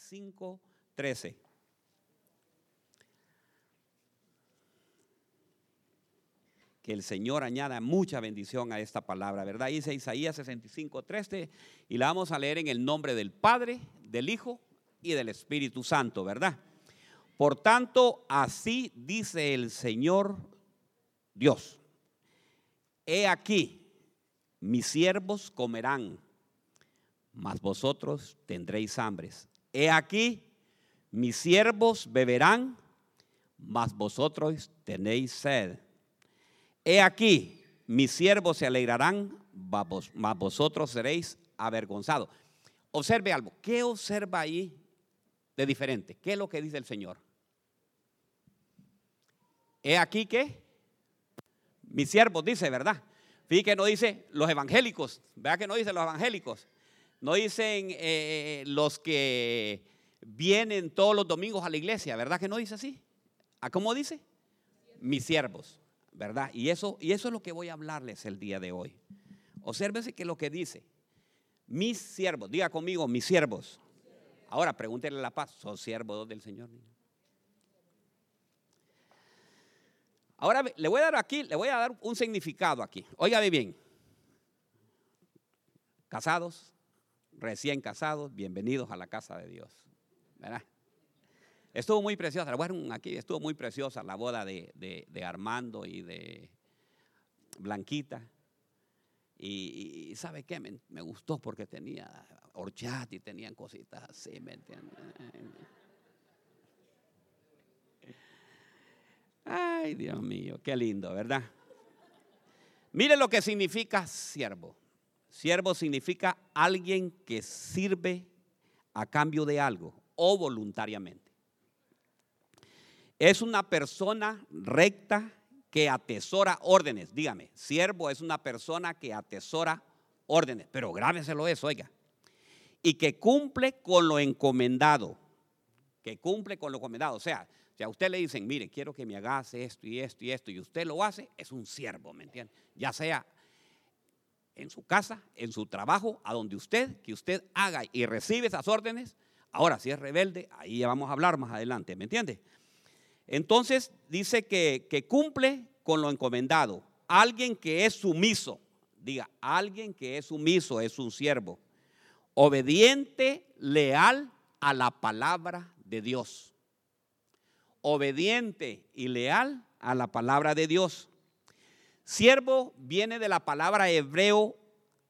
65, 13. Que el Señor añada mucha bendición a esta palabra, ¿verdad? Dice Isaías 65, 13 y la vamos a leer en el nombre del Padre, del Hijo y del Espíritu Santo, ¿verdad? Por tanto, así dice el Señor Dios. He aquí, mis siervos comerán, mas vosotros tendréis hambres. He aquí, mis siervos beberán, mas vosotros tenéis sed. He aquí, mis siervos se alegrarán, mas vosotros seréis avergonzados. Observe algo. ¿Qué observa ahí de diferente? ¿Qué es lo que dice el Señor? He aquí que mis siervos dice, ¿verdad? Fíjate que no dice los evangélicos, ¿verdad que no dice los evangélicos? No dicen eh, los que vienen todos los domingos a la iglesia, ¿verdad que no dice así? ¿A cómo dice? Mis siervos, ¿verdad? Y eso, y eso es lo que voy a hablarles el día de hoy. Obsérvese que lo que dice, mis siervos, diga conmigo, mis siervos. Ahora pregúntele a la paz, ¿son siervos del Señor? Ahora le voy a dar aquí, le voy a dar un significado aquí. Oiga bien. Casados, recién casados, bienvenidos a la casa de Dios. ¿Verdad? Estuvo muy preciosa, bueno, aquí estuvo muy preciosa la boda de, Armando y de Blanquita. Y, ¿sabe qué? Me, me, gustó porque tenía horchata y tenían cositas así, ¿me entiendes? Ay, Dios mío, qué lindo, ¿verdad? Mire lo que significa siervo. Siervo significa alguien que sirve a cambio de algo o voluntariamente. Es una persona recta que atesora órdenes. Dígame, siervo es una persona que atesora órdenes, pero grábeselo eso, oiga. Y que cumple con lo encomendado. Que cumple con lo encomendado. O sea, si a usted le dicen, mire, quiero que me hagas esto y esto y esto, y usted lo hace, es un siervo, ¿me entiende? Ya sea en su casa, en su trabajo, a donde usted, que usted haga y recibe esas órdenes. Ahora, si es rebelde, ahí ya vamos a hablar más adelante, ¿me entiende? Entonces dice que, que cumple con lo encomendado. Alguien que es sumiso, diga, alguien que es sumiso es un siervo. Obediente, leal a la palabra de Dios obediente y leal a la palabra de Dios. Siervo viene de la palabra hebreo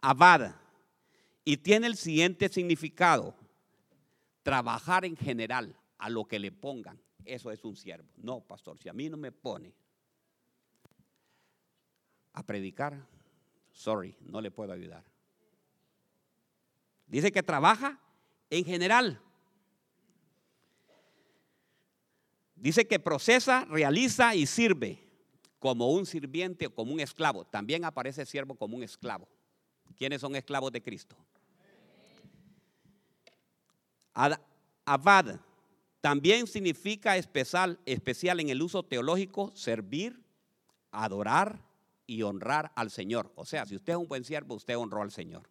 abad y tiene el siguiente significado. Trabajar en general a lo que le pongan. Eso es un siervo. No, pastor, si a mí no me pone a predicar, sorry, no le puedo ayudar. Dice que trabaja en general. Dice que procesa, realiza y sirve como un sirviente o como un esclavo. También aparece siervo como un esclavo. ¿Quiénes son esclavos de Cristo? Abad también significa especial, especial en el uso teológico servir, adorar y honrar al Señor. O sea, si usted es un buen siervo, usted honró al Señor.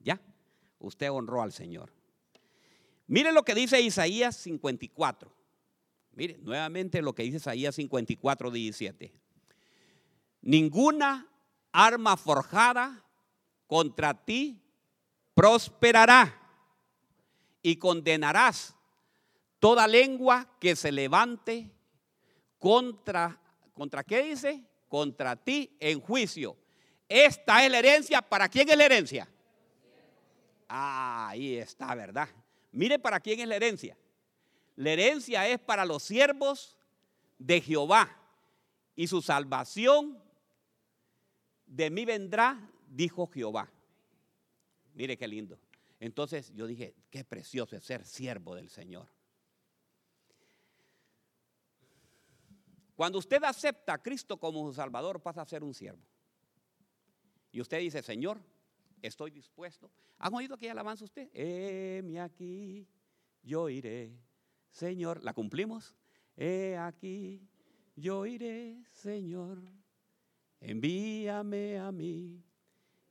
¿Ya? Usted honró al Señor. Mire lo que dice Isaías 54. Mire, nuevamente lo que dice Isaías 54, 17. Ninguna arma forjada contra ti prosperará y condenarás toda lengua que se levante contra, ¿contra qué dice? Contra ti en juicio. Esta es la herencia. ¿Para quién es la herencia? Ah, ahí está, ¿verdad? Mire para quién es la herencia. La herencia es para los siervos de Jehová y su salvación de mí vendrá, dijo Jehová. Mire qué lindo. Entonces yo dije, qué precioso es ser siervo del Señor. Cuando usted acepta a Cristo como su Salvador, pasa a ser un siervo. Y usted dice, Señor, estoy dispuesto. ¿Han oído aquella alabanza usted? Heme aquí, yo iré Señor, ¿la cumplimos? He aquí, yo iré, Señor, envíame a mí,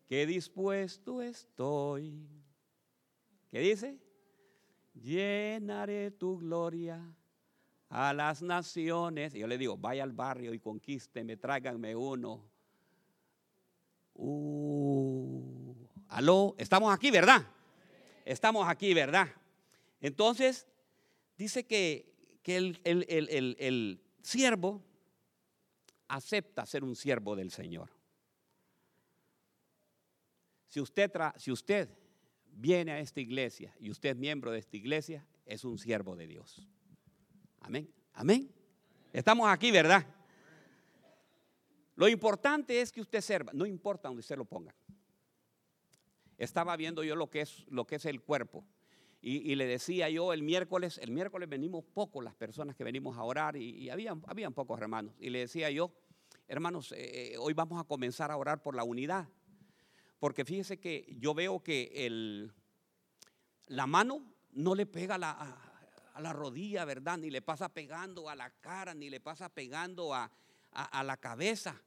que dispuesto estoy. ¿Qué dice? Llenaré tu gloria a las naciones. Y yo le digo, vaya al barrio y conquísteme, tráiganme uno. Uh, aló, estamos aquí, ¿verdad? Estamos aquí, ¿verdad? Entonces, dice que, el, el siervo acepta ser un siervo del Señor. Si usted, si usted viene a esta iglesia y usted es miembro de esta iglesia, es un siervo de Dios. Amén. Amén. Estamos aquí, ¿verdad? Lo importante es que usted sirva, no importa donde usted lo ponga. Estaba viendo yo lo que es, lo que es el cuerpo. Y, le decía yo el miércoles, el miércoles venimos pocos las personas que venimos a orar y, habían, habían, pocos hermanos. Y le decía yo, hermanos, eh, eh, hoy vamos a comenzar a orar por la unidad. Porque fíjese que yo veo que el, la mano no le pega a la, rodilla, ¿verdad? Ni le pasa pegando a la cara, ni le pasa pegando a, la cabeza.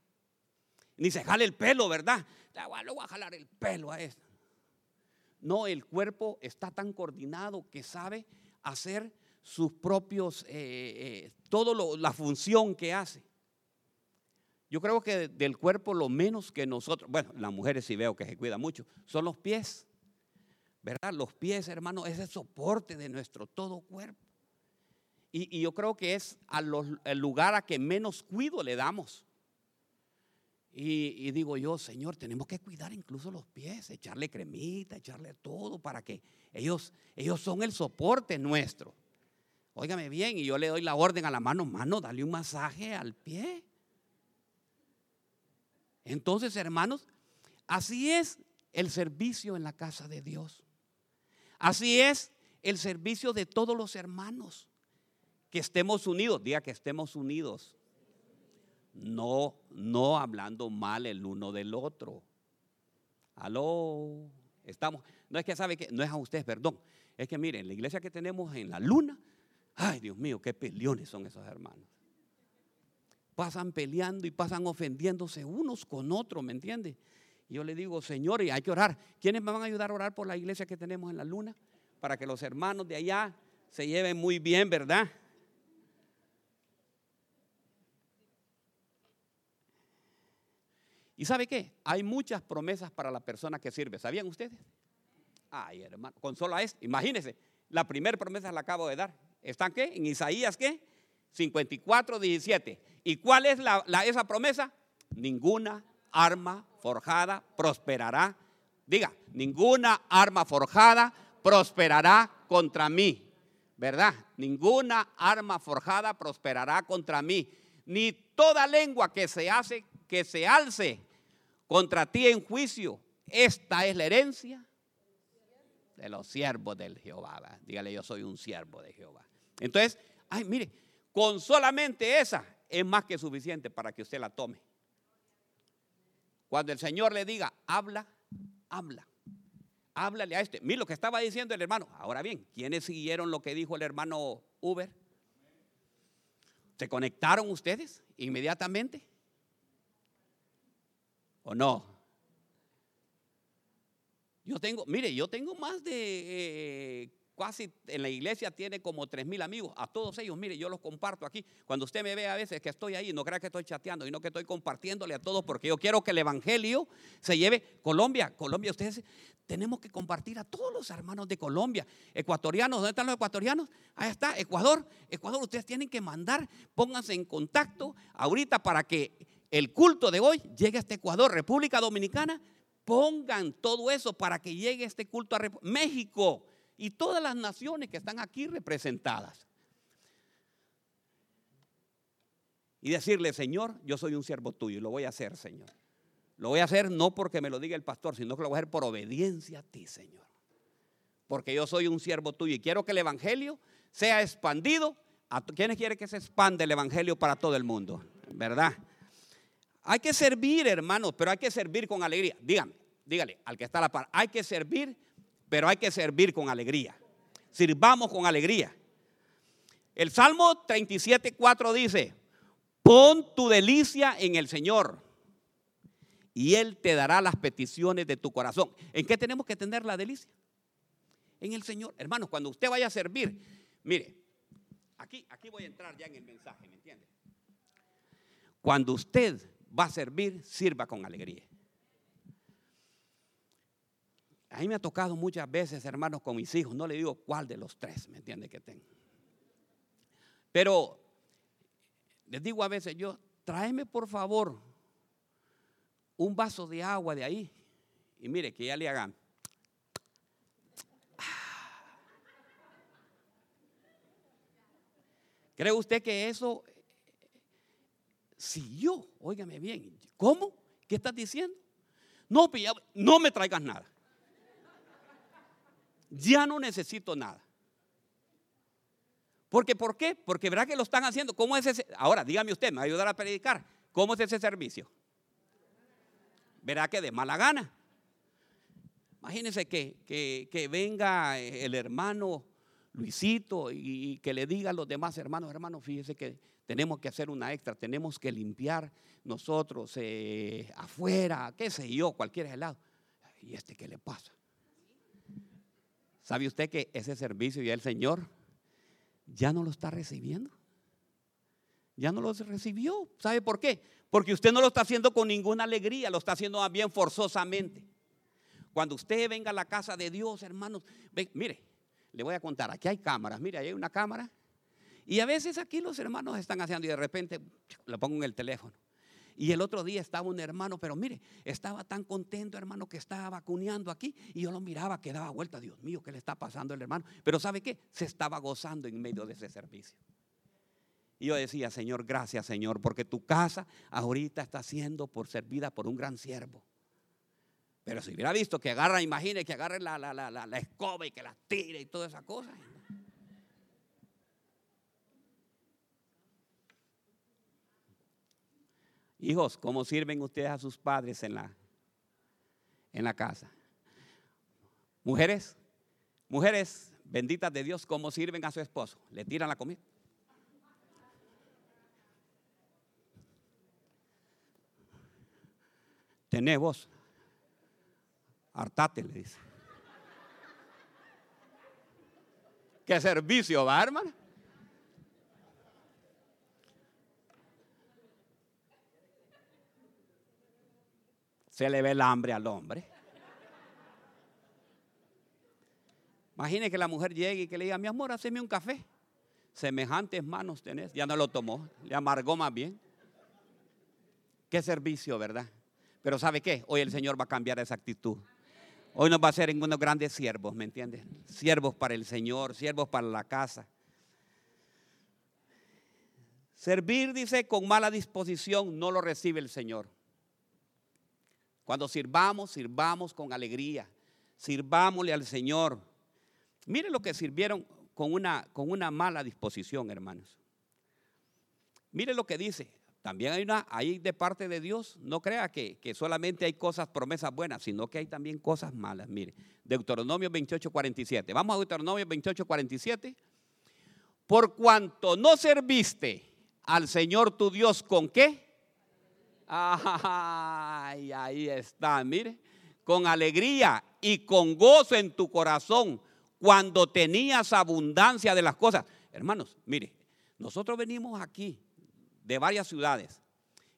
Ni se jale el pelo, ¿verdad? Le voy a jalar el pelo a esto. No, el cuerpo está tan coordinado que sabe hacer sus propios, eh, eh todo la función que hace. Yo creo que del cuerpo lo menos que nosotros, bueno, las mujeres sí veo que se cuidan mucho, son los pies. ¿Verdad? Los pies, hermano, es el soporte de nuestro todo cuerpo. Y, yo creo que es el lugar a que menos cuido le damos. Y, digo yo, Señor, tenemos que cuidar incluso los pies, echarle cremita, echarle todo para que ellos, ellos son el soporte nuestro. Óigame bien, y yo le doy la orden a la mano, mano, dale un masaje al pie. Entonces, hermanos, así es el servicio en la casa de Dios. Así es el servicio de todos los hermanos. Que estemos unidos, diga que estemos unidos. No, no hablando mal el uno del otro. Aló, estamos. No es que sabe que, no es a ustedes, perdón. Es que miren, la iglesia que tenemos en la luna, ay Dios mío, qué peleones son esos hermanos pasan peleando y pasan ofendiéndose unos con otros, ¿me entiende? Y yo le digo, Señor, y hay que orar. ¿Quiénes me van a ayudar a orar por la iglesia que tenemos en la luna? Para que los hermanos de allá se lleven muy bien, ¿verdad? ¿Y sabe qué? Hay muchas promesas para la persona que sirve. ¿Sabían ustedes? Ay, hermano, con solo esto, imagínense, la primera promesa la acabo de dar. ¿Están qué? En Isaías, ¿qué? 54, 17. ¿Y cuál es la, esa promesa? Ninguna arma forjada prosperará. Diga, ninguna arma forjada prosperará contra mí. ¿Verdad? Ninguna arma forjada prosperará contra mí. Ni toda lengua que se hace, que se alce contra ti en juicio. Esta es la herencia de los siervos del Jehová. Dígale, yo soy un siervo de Jehová. Entonces, ay, mire, con solamente esa es más que suficiente para que usted la tome. Cuando el Señor le diga, habla, habla. Háblale a este. Mira lo que estaba diciendo el hermano. Ahora bien, ¿quiénes siguieron lo que dijo el hermano Uber? ¿Se conectaron ustedes inmediatamente? ¿O no? Yo tengo, mire, yo tengo más de eh, casi en la iglesia tiene como tres mil amigos. A todos ellos, mire, yo los comparto aquí. Cuando usted me ve a veces que estoy ahí, no crea que estoy chateando, y no que estoy compartiéndole a todos, porque yo quiero que el evangelio se lleve. Colombia, Colombia, ustedes tenemos que compartir a todos los hermanos de Colombia. Ecuatorianos, ¿dónde están los ecuatorianos? Ahí está, Ecuador. Ecuador, ustedes tienen que mandar, pónganse en contacto ahorita para que el culto de hoy llegue a este Ecuador, República Dominicana. Pongan todo eso para que llegue este culto a México y todas las naciones que están aquí representadas. Y decirle, Señor, yo soy un siervo tuyo y lo voy a hacer, Señor. Lo voy a hacer no porque me lo diga el pastor, sino que lo voy a hacer por obediencia a ti, Señor. Porque yo soy un siervo tuyo y quiero que el Evangelio sea expandido. ¿A ¿Quiénes quieren que se expande el Evangelio para todo el mundo? ¿Verdad? Hay que servir, hermanos, pero hay que servir con alegría. Dígame, dígale al que está a la par, hay que servir pero hay que servir con alegría. Sirvamos con alegría. El Salmo 37, 4 dice, pon tu delicia en el Señor y Él te dará las peticiones de tu corazón. ¿En qué tenemos que tener la delicia? en el Señor. Hermanos, cuando usted vaya a servir, mire, aquí, aquí voy a entrar ya en el mensaje, ¿me entiende? Cuando usted va a servir, sirva con alegría. A mí me ha tocado muchas veces, hermanos, con mis hijos, no le digo cuál de los tres, ¿me entiende que tengo? Pero les digo a veces yo, tráeme por favor un vaso de agua de ahí. Y mire, que ya le hagan. ¿Cree usted que eso si yo, óigame bien, ¿cómo? ¿Qué estás diciendo? No, pues no me traigas nada. Ya no necesito nada. Porque, ¿por qué? Porque verá que lo están haciendo. ¿Cómo es ese? Ahora, dígame usted, me va a ayudar a predicar. ¿Cómo es ese servicio? Verá que de mala gana. Imagínense que, que, venga el hermano Luisito y, que le diga a los demás hermanos, hermanos, fíjese que tenemos que hacer una extra, tenemos que limpiar nosotros eh, afuera, qué sé yo, cualquier helado. ¿Y este qué le pasa? ¿Sabe usted que ese servicio ya el Señor ya no lo está recibiendo? Ya no lo recibió. ¿Sabe por qué? Porque usted no lo está haciendo con ninguna alegría, lo está haciendo más bien forzosamente. Cuando usted venga a la casa de Dios, hermanos, mire, le voy a contar, aquí hay cámaras, mire, ahí hay una cámara. Y a veces aquí los hermanos están haciendo y de repente lo pongo en el teléfono. Y el otro día estaba un hermano, pero mire, estaba tan contento, hermano, que estaba vacuneando aquí. Y yo lo miraba, que daba vuelta. Dios mío, ¿qué le está pasando al hermano? Pero ¿sabe qué? Se estaba gozando en medio de ese servicio. Y yo decía, Señor, gracias, Señor, porque tu casa ahorita está siendo por servida por un gran siervo. Pero si hubiera visto que agarra, imagine que agarre la, la, la, la escoba y que la tire y toda esa cosa. Hijos, ¿cómo sirven ustedes a sus padres en la, en la casa? Mujeres, mujeres benditas de Dios, ¿cómo sirven a su esposo? ¿Le tiran la comida? Tenés vos. Hartate, le dice. ¿Qué servicio va, hermano? Se le ve el hambre al hombre. Imagine que la mujer llegue y que le diga, mi amor, haceme un café. Semejantes manos tenés. Ya no lo tomó, le amargó más bien. Qué servicio, ¿verdad? Pero ¿sabe qué? Hoy el Señor va a cambiar esa actitud. Hoy nos va a hacer unos grandes siervos, ¿me entiendes? Siervos para el Señor, siervos para la casa. Servir, dice, con mala disposición no lo recibe el Señor. Cuando sirvamos, sirvamos con alegría. Sirvámosle al Señor. Mire lo que sirvieron con una, con una mala disposición, hermanos. Mire lo que dice. También hay una, hay de parte de Dios, no crea que, que, solamente hay cosas, promesas buenas, sino que hay también cosas malas. Mire, Deuteronomio 28, 47. Vamos a Deuteronomio 28, 47. Por cuanto no serviste al Señor tu Dios con qué? Ay, ahí está, mire, con alegría y con gozo en tu corazón cuando tenías abundancia de las cosas. Hermanos, mire, nosotros venimos aquí de varias ciudades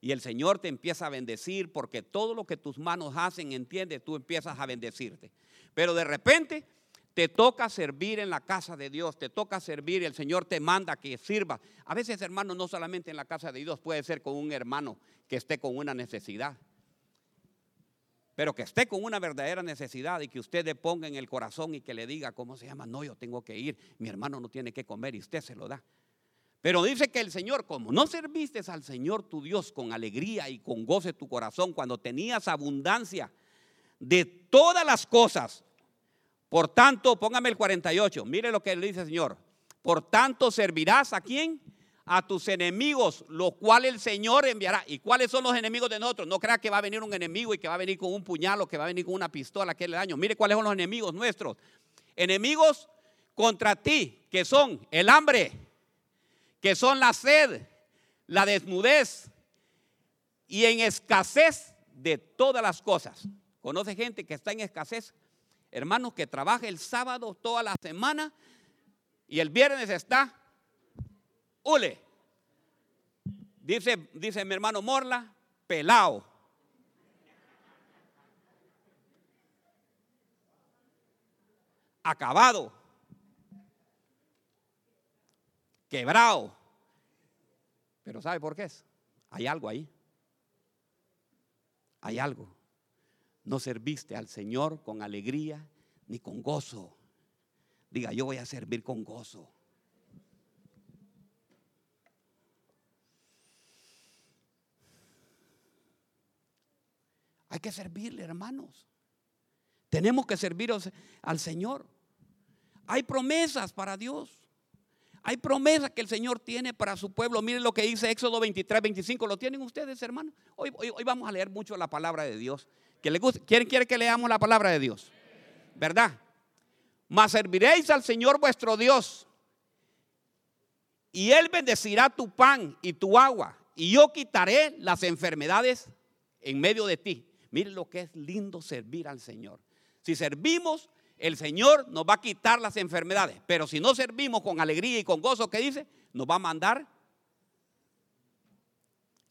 y el Señor te empieza a bendecir porque todo lo que tus manos hacen, entiende, tú empiezas a bendecirte. Pero de repente te toca servir en la casa de Dios, te toca servir, el Señor te manda que sirvas. A veces, hermano, no solamente en la casa de Dios, puede ser con un hermano que esté con una necesidad. Pero que esté con una verdadera necesidad y que usted le ponga en el corazón y que le diga, ¿cómo se llama? No, yo tengo que ir, mi hermano no tiene que comer y usted se lo da. Pero dice que el Señor, como no serviste al Señor tu Dios con alegría y con goce tu corazón, cuando tenías abundancia de todas las cosas, por tanto, póngame el 48. Mire lo que le dice el Señor. Por tanto, servirás a quién? A tus enemigos, los cuales el Señor enviará. ¿Y cuáles son los enemigos de nosotros? No crea que va a venir un enemigo y que va a venir con un puñal o que va a venir con una pistola que le daño. Mire cuáles son los enemigos nuestros. Enemigos contra ti, que son el hambre, que son la sed, la desnudez y en escasez de todas las cosas. ¿Conoce gente que está en escasez? Hermanos, que trabaja el sábado toda la semana y el viernes está, ule. Dice, dice mi hermano Morla, pelao. Acabado. Quebrado. Pero ¿sabe por qué es? Hay algo ahí. Hay algo. No serviste al Señor con alegría ni con gozo. Diga, yo voy a servir con gozo. Hay que servirle, hermanos. Tenemos que servir al Señor. Hay promesas para Dios. Hay promesas que el Señor tiene para su pueblo. Miren lo que dice Éxodo 23, 25. ¿Lo tienen ustedes, hermanos? Hoy, hoy, vamos a leer mucho la palabra de Dios. ¿Que le ¿Quién quiere que leamos la palabra de Dios? ¿Verdad? Mas serviréis al Señor vuestro Dios. Y Él bendecirá tu pan y tu agua. Y yo quitaré las enfermedades en medio de ti. Miren lo que es lindo servir al Señor. Si servimos, el Señor nos va a quitar las enfermedades. Pero si no servimos con alegría y con gozo, ¿qué dice? Nos va a mandar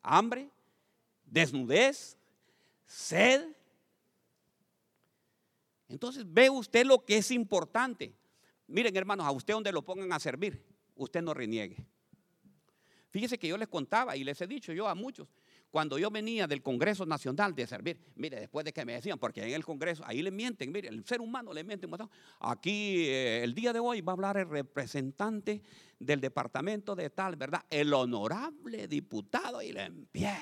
hambre, desnudez, sed. Entonces ve usted lo que es importante. Miren hermanos, a usted donde lo pongan a servir, usted no reniegue. Fíjese que yo les contaba y les he dicho yo a muchos, cuando yo venía del Congreso Nacional de servir, mire, después de que me decían, porque en el Congreso, ahí le mienten, mire, el ser humano le miente. Aquí, eh, el día de hoy, va a hablar el representante del departamento de tal, ¿verdad? El honorable diputado, y le empiezan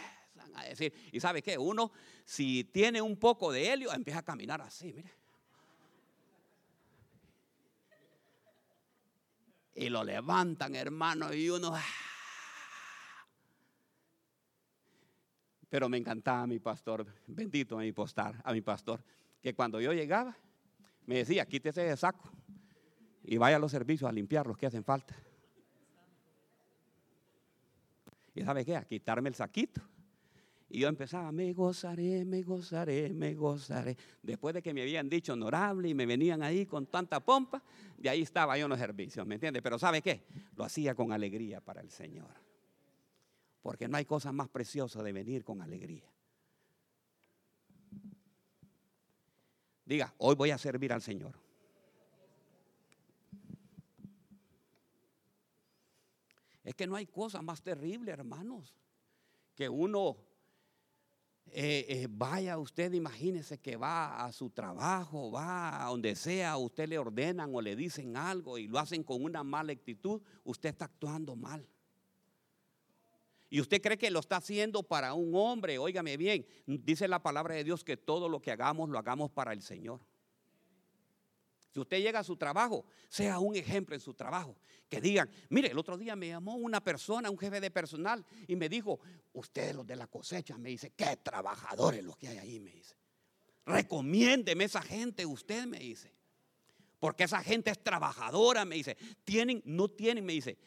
a decir, y sabe qué, uno, si tiene un poco de helio, empieza a caminar así, mire. Y lo levantan, hermano, y uno... Ah, Pero me encantaba mi pastor, bendito a mi a mi pastor, que cuando yo llegaba me decía, quítese ese saco y vaya a los servicios a limpiar los que hacen falta. ¿Y sabe qué? A quitarme el saquito. Y yo empezaba, me gozaré, me gozaré, me gozaré. Después de que me habían dicho honorable y me venían ahí con tanta pompa, de ahí estaba yo en los servicios, ¿me entiende? Pero ¿sabe qué? Lo hacía con alegría para el Señor. Porque no hay cosa más preciosa de venir con alegría. Diga, hoy voy a servir al Señor. Es que no hay cosa más terrible, hermanos, que uno eh, eh, vaya usted, imagínese que va a su trabajo, va a donde sea, usted le ordenan o le dicen algo y lo hacen con una mala actitud, usted está actuando mal. Y usted cree que lo está haciendo para un hombre, óigame bien, dice la palabra de Dios que todo lo que hagamos lo hagamos para el Señor. Si usted llega a su trabajo, sea un ejemplo en su trabajo. Que digan, mire, el otro día me llamó una persona, un jefe de personal, y me dijo, ustedes los de la cosecha, me dice, qué trabajadores los que hay ahí, me dice. Recomiéndeme esa gente, usted me dice. Porque esa gente es trabajadora, me dice. Tienen, no tienen, me dice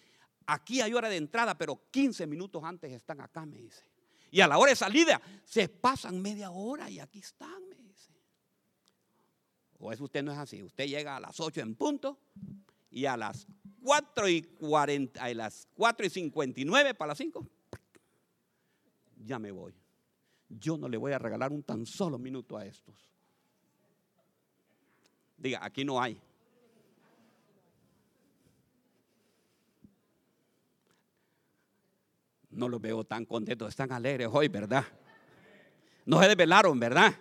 Aquí hay hora de entrada, pero 15 minutos antes están acá, me dice. Y a la hora de salida se pasan media hora y aquí están. O eso usted no es así. Usted llega a las 8 en punto y a las 4 y 40, a las 4 y 59 para las 5, ya me voy. Yo no le voy a regalar un tan solo minuto a estos. Diga, aquí no hay. No los veo tan contentos, están alegres hoy, ¿verdad? No se desvelaron, ¿verdad?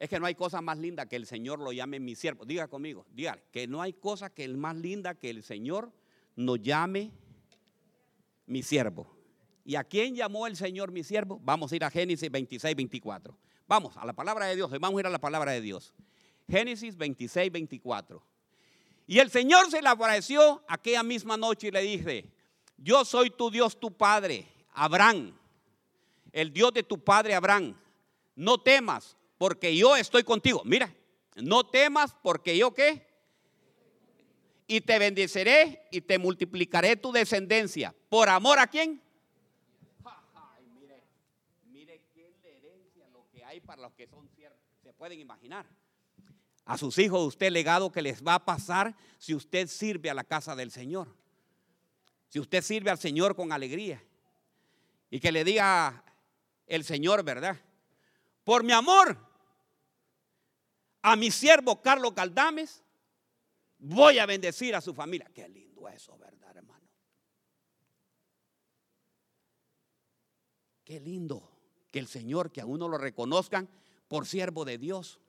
Es que no hay cosa más linda que el Señor lo llame mi siervo. Diga conmigo, diga que no hay cosa que el más linda que el Señor nos llame mi siervo. ¿Y a quién llamó el Señor mi siervo? Vamos a ir a Génesis 26, 24. Vamos a la palabra de Dios, vamos a ir a la palabra de Dios. Génesis 26, 24. Y el Señor se le apareció aquella misma noche y le dice, yo soy tu Dios, tu Padre, Abraham, el Dios de tu Padre Abraham. No temas, porque yo estoy contigo. Mira, no temas, porque yo qué. Y te bendeciré y te multiplicaré tu descendencia. ¿Por amor a quién? para los que son siervos, se pueden imaginar. A sus hijos usted legado que les va a pasar si usted sirve a la casa del Señor. Si usted sirve al Señor con alegría. Y que le diga el Señor, ¿verdad? Por mi amor a mi siervo Carlos Caldames, voy a bendecir a su familia. Qué lindo eso, ¿verdad, hermano? Qué lindo que el Señor, que a uno lo reconozcan por siervo de Dios.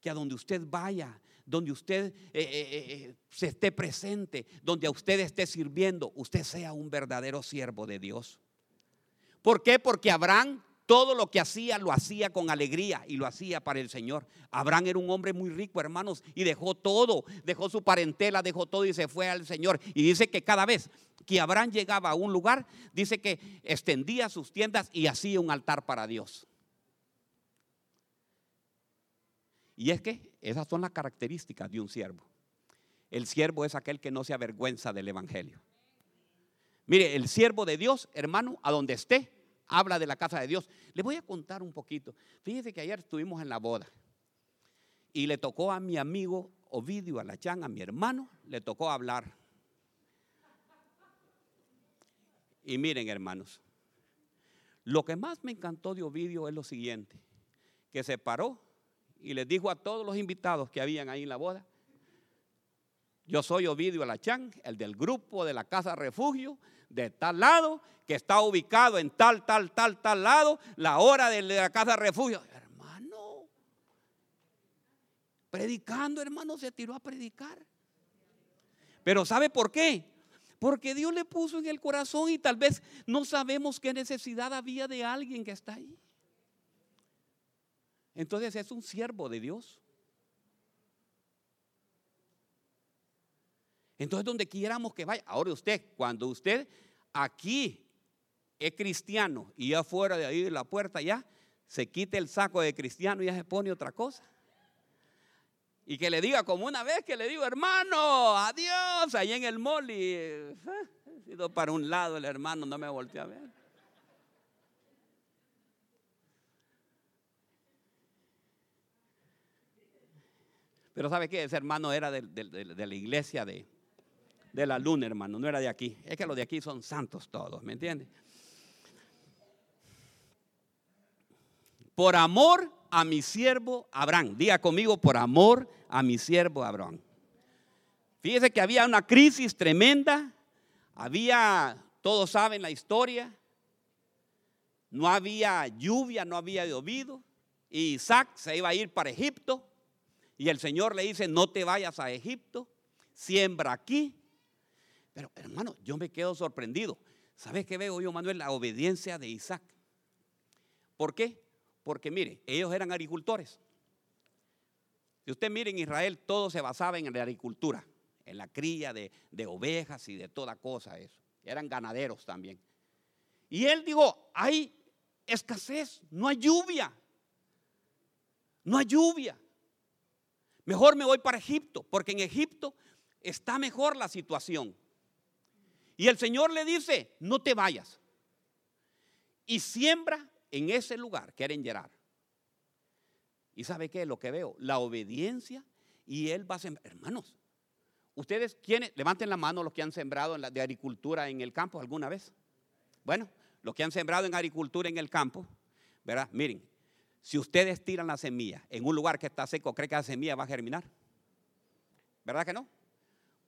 Que a donde usted vaya, donde usted eh, eh, eh, se esté presente, donde a usted esté sirviendo, usted sea un verdadero siervo de Dios. ¿Por qué? Porque Abraham todo lo que hacía lo hacía con alegría y lo hacía para el Señor. Abraham era un hombre muy rico, hermanos, y dejó todo, dejó su parentela, dejó todo y se fue al Señor. Y dice que cada vez que Abraham llegaba a un lugar, dice que extendía sus tiendas y hacía un altar para Dios. Y es que esas son las características de un siervo. El siervo es aquel que no se avergüenza del Evangelio. Mire, el siervo de Dios, hermano, a donde esté, habla de la casa de Dios. Le voy a contar un poquito. Fíjese que ayer estuvimos en la boda y le tocó a mi amigo Ovidio Alachán, a mi hermano, le tocó hablar. Y miren, hermanos, lo que más me encantó de Ovidio es lo siguiente, que se paró y les dijo a todos los invitados que habían ahí en la boda, yo soy Ovidio Alachán, el del grupo de la Casa Refugio, de tal lado, que está ubicado en tal, tal, tal, tal lado, la hora de la casa refugio. Hermano, predicando, hermano, se tiró a predicar. Pero ¿sabe por qué? Porque Dios le puso en el corazón y tal vez no sabemos qué necesidad había de alguien que está ahí. Entonces es un siervo de Dios. Entonces, donde quieramos que vaya, ahora usted, cuando usted aquí es cristiano y ya fuera de ahí la puerta ya, se quite el saco de cristiano y ya se pone otra cosa. Y que le diga como una vez que le digo, hermano, adiós, ahí en el mall y eh, ido para un lado el hermano, no me volteó a ver. Pero ¿sabe qué? Ese hermano era de la iglesia de, de la luna, hermano, no era de aquí. Es que los de aquí son santos todos, ¿me entiendes? Por amor a mi siervo Abraham. Diga conmigo, por amor a mi siervo Abraham. Fíjese que había una crisis tremenda. Había, todos saben la historia. No había lluvia, no había llovido. Y Isaac se iba a ir para Egipto. Y el Señor le dice, no te vayas a Egipto, siembra aquí pero hermano, yo me quedo sorprendido. ¿Sabes qué veo yo, Manuel? La obediencia de Isaac. ¿Por qué? Porque mire, ellos eran agricultores. Si usted mire en Israel, todo se basaba en la agricultura, en la cría de, de ovejas y de toda cosa eso. Eran ganaderos también. Y él dijo, hay escasez, no hay lluvia. No hay lluvia. Mejor me voy para Egipto, porque en Egipto está mejor la situación. Y el Señor le dice, no te vayas. Y siembra en ese lugar que era en Gerar. ¿Y sabe qué? Lo que veo, la obediencia y él va a sembrar. Hermanos, ustedes, ¿quiénes? Levanten la mano los que han sembrado en la, de agricultura en el campo alguna vez. Bueno, los que han sembrado en agricultura en el campo, ¿verdad? Miren, si ustedes tiran la semilla en un lugar que está seco, ¿cree que la semilla va a germinar? ¿Verdad que no?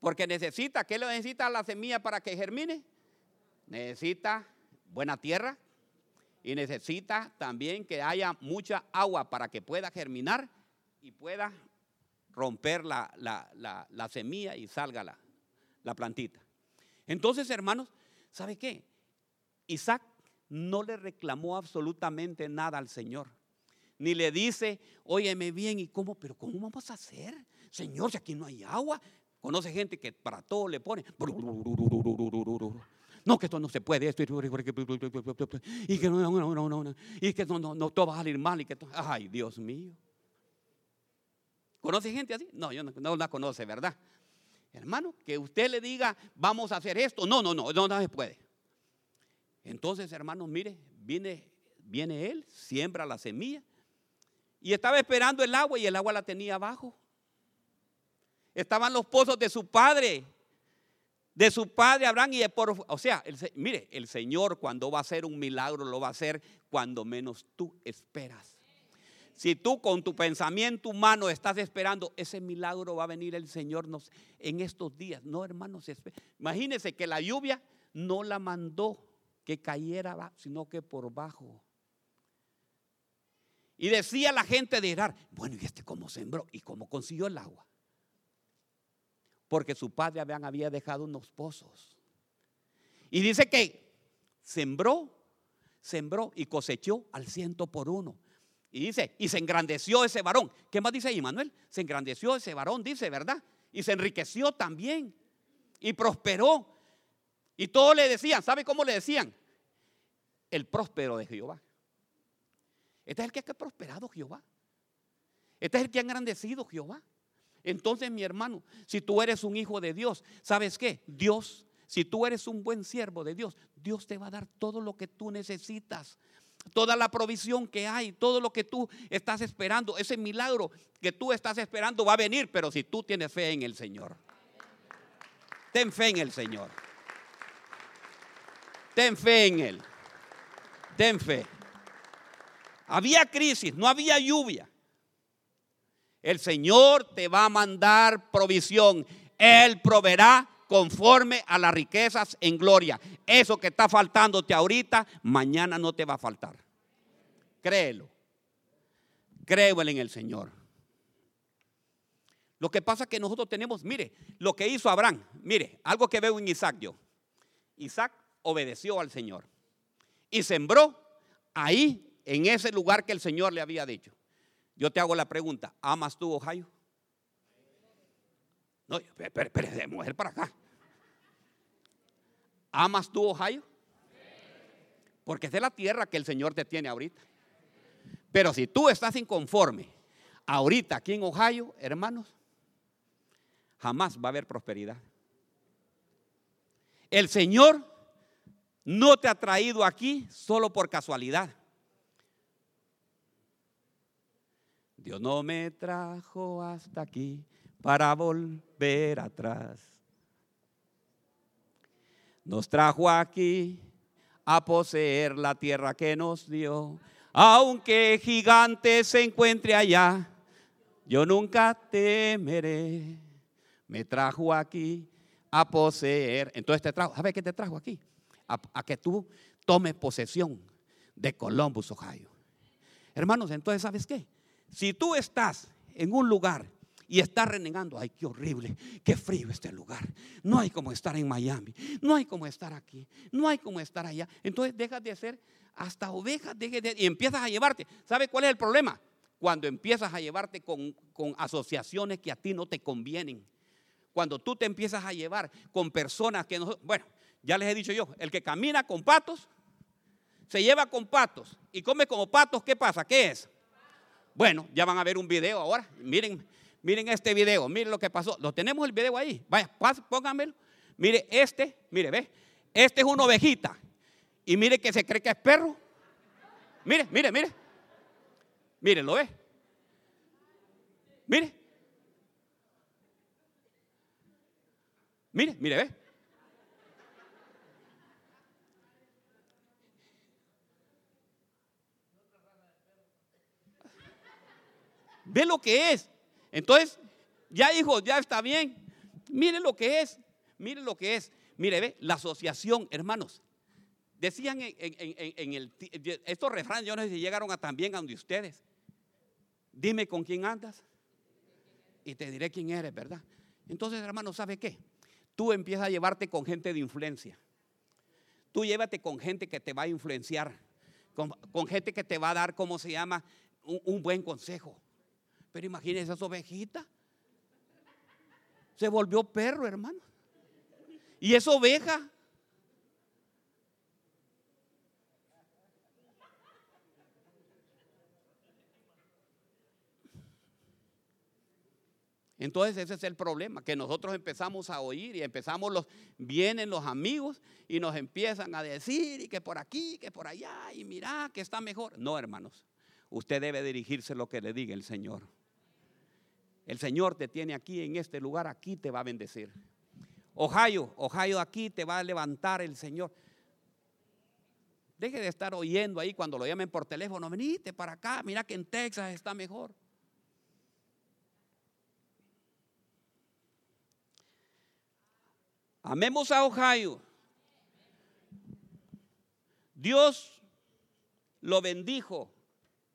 Porque necesita, ¿qué le necesita la semilla para que germine? Necesita buena tierra y necesita también que haya mucha agua para que pueda germinar y pueda romper la, semilla y salga la, la plantita. Entonces, hermanos, ¿sabe qué? Isaac no le reclamó absolutamente nada al Señor. Ni le dice, óyeme bien, ¿y cómo? Pero ¿cómo vamos a hacer? Señor, si aquí no hay agua, Conoce gente que para todo le pone. No, que esto no se puede, esto y que no, no, no, no, y que no, no, no, todo va a salir mal y que ay, Dios mío. ¿Conoce gente así? No, yo no, no la conoce, ¿verdad? Hermano, que usted le diga, vamos a hacer esto. No, no, no, no, no se puede. Entonces, hermanos, mire, viene, viene él, siembra la semilla y estaba esperando el agua y el agua la tenía abajo. Estaban los pozos de su padre, de su padre Abraham y de por, o sea, mire, el Señor cuando va a hacer un milagro lo va a hacer cuando menos tú esperas. Si tú con tu pensamiento humano estás esperando, ese milagro va a venir el Señor nos, en estos días. No, hermanos, imagínense que la lluvia no la mandó que cayera, sino que por bajo. Y decía la gente de Irar, bueno, ¿y este cómo sembró? ¿Y cómo consiguió el agua? Porque su padre había dejado unos pozos. Y dice que sembró, sembró y cosechó al ciento por uno. Y dice, y se engrandeció ese varón. ¿Qué más dice ahí, Manuel? Se engrandeció ese varón, dice, ¿verdad? Y se enriqueció también. Y prosperó. Y todos le decían, ¿sabe cómo le decían? El próspero de Jehová. Este es el que ha prosperado Jehová. Este es el que ha engrandecido Jehová. Entonces, mi hermano, si tú eres un hijo de Dios, ¿sabes qué? Dios, si tú eres un buen siervo de Dios, Dios te va a dar todo lo que tú necesitas toda la provisión que hay, todo lo que tú estás esperando, ese milagro que tú estás esperando va a venir, pero si tú tienes fe en el Señor. Ten fe en el Señor. Ten fe en Él. Ten fe. Había crisis, no había lluvia. El Señor te va a mandar provisión. Él proveerá conforme a las riquezas en gloria. Eso que está faltándote ahorita, mañana no te va a faltar. Créelo. Creo en el Señor. Lo que pasa es que nosotros tenemos, mire, lo que hizo Abraham, mire, algo que veo en Isaac yo. Isaac obedeció al Señor y sembró ahí, en ese lugar que el Señor le había dicho. Yo te hago la pregunta, ¿amas tú Ohio? No, espere, de mujer para acá. ¿Amas tú Ohio? Porque es de la tierra que el Señor te tiene ahorita. Pero si tú estás inconforme ahorita aquí en Ohio, hermanos, jamás va a haber prosperidad. El Señor no te ha traído aquí solo por casualidad. Dios no me trajo hasta aquí para volver atrás. Nos trajo aquí a poseer la tierra que nos dio. Aunque gigante se encuentre allá, yo nunca temeré. Me trajo aquí a poseer. Entonces te trajo, ¿sabes qué te trajo aquí? A, a que tú tomes posesión de Columbus, Ohio. Hermanos, entonces, ¿sabes qué? Si tú estás en un lugar y está renegando, ay, qué horrible, qué frío este lugar. No hay como estar en Miami, no hay como estar aquí, no hay como estar allá. Entonces dejas de ser hasta ovejas y empiezas a llevarte. ¿Sabe cuál es el problema? Cuando empiezas a llevarte con, con asociaciones que a ti no te convienen. Cuando tú te empiezas a llevar con personas que no... Bueno, ya les he dicho yo, el que camina con patos, se lleva con patos y come como patos, ¿qué pasa? ¿Qué es? Bueno, ya van a ver un video ahora. Miren, Miren este video, miren lo que pasó. Lo tenemos el video ahí. Vaya, pónganmelo. Mire, este, mire, ve. Este es una ovejita. Y mire que se cree que es perro. Mire, mire, mire. Mire, ¿lo ve? Mire. Mire, mire, ve. Ve lo que es. Entonces, ya hijos, ya está bien. Mire lo que es, mire lo que es. Mire, ve, la asociación, hermanos. Decían en, el, estos refranes, yo no sé si llegaron a también a donde ustedes. Dime con quién andas y te diré quién eres, ¿verdad? Entonces, hermanos, ¿sabe qué? Tú empiezas a llevarte con gente de influencia. Tú llévate con gente que te va a influenciar, con, gente que te va a dar, ¿cómo se llama? un buen consejo. Pero imagínese esa ovejita. Se volvió perro, hermano. Y esa oveja. Entonces ese es el problema, que nosotros empezamos a oír y empezamos los, vienen los amigos y nos empiezan a decir y que por aquí, que por allá y mira que está mejor. No, hermanos, usted debe dirigirse lo que le diga el Señor. El Señor te tiene aquí en este lugar, aquí te va a bendecir. Ohio, Ohio aquí te va a levantar el Señor. Deje de estar oyendo ahí cuando lo llamen por teléfono, venite para acá, mira que en Texas está mejor. Amemos a Ohio. Dios lo bendijo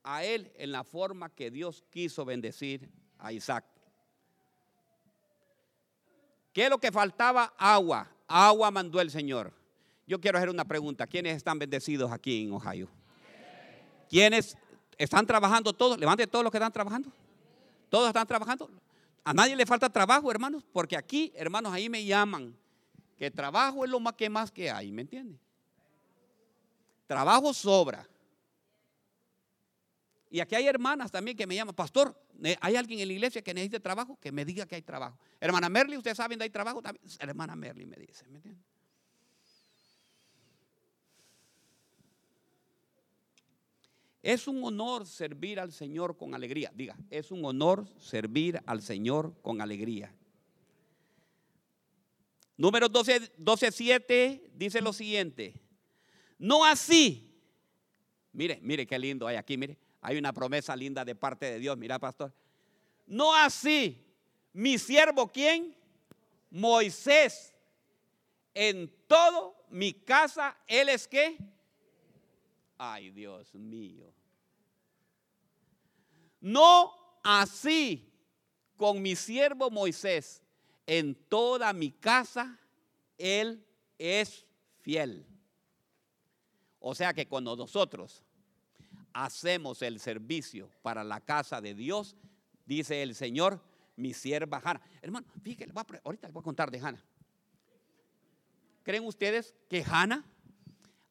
a él en la forma que Dios quiso bendecir Isaac. ¿Qué es lo que faltaba? Agua. Agua mandó el Señor. Yo quiero hacer una pregunta. ¿Quiénes están bendecidos aquí en Ohio? ¿Quiénes están trabajando todos? Levante todos los que están trabajando. ¿Todos están trabajando? A nadie le falta trabajo, hermanos, porque aquí, hermanos, ahí me llaman que trabajo es lo más que más que hay, ¿me entiende? Trabajo sobra. Y aquí hay hermanas también que me llaman, pastor, ¿hay alguien en la iglesia que necesite trabajo? Que me diga que hay trabajo. Hermana Merly, ¿ustedes saben de hay trabajo? También? Hermana Merly me dice, ¿me entiende? Es un honor servir al Señor con alegría. Diga, es un honor servir al Señor con alegría. Número 12, 12, 7 dice lo siguiente. No así. Mire, mire qué lindo hay aquí, mire. Hay una promesa linda de parte de Dios, mira pastor. No así, mi siervo, ¿quién? Moisés. En todo mi casa, ¿él es qué? Ay, Dios mío. No así con mi siervo Moisés. En toda mi casa, él es fiel. O sea que cuando nosotros hacemos el servicio para la casa de Dios, dice el Señor, mi sierva Hanna. Hermano, fíjate, ahorita les voy a contar de Hanna. ¿Creen ustedes que Hanna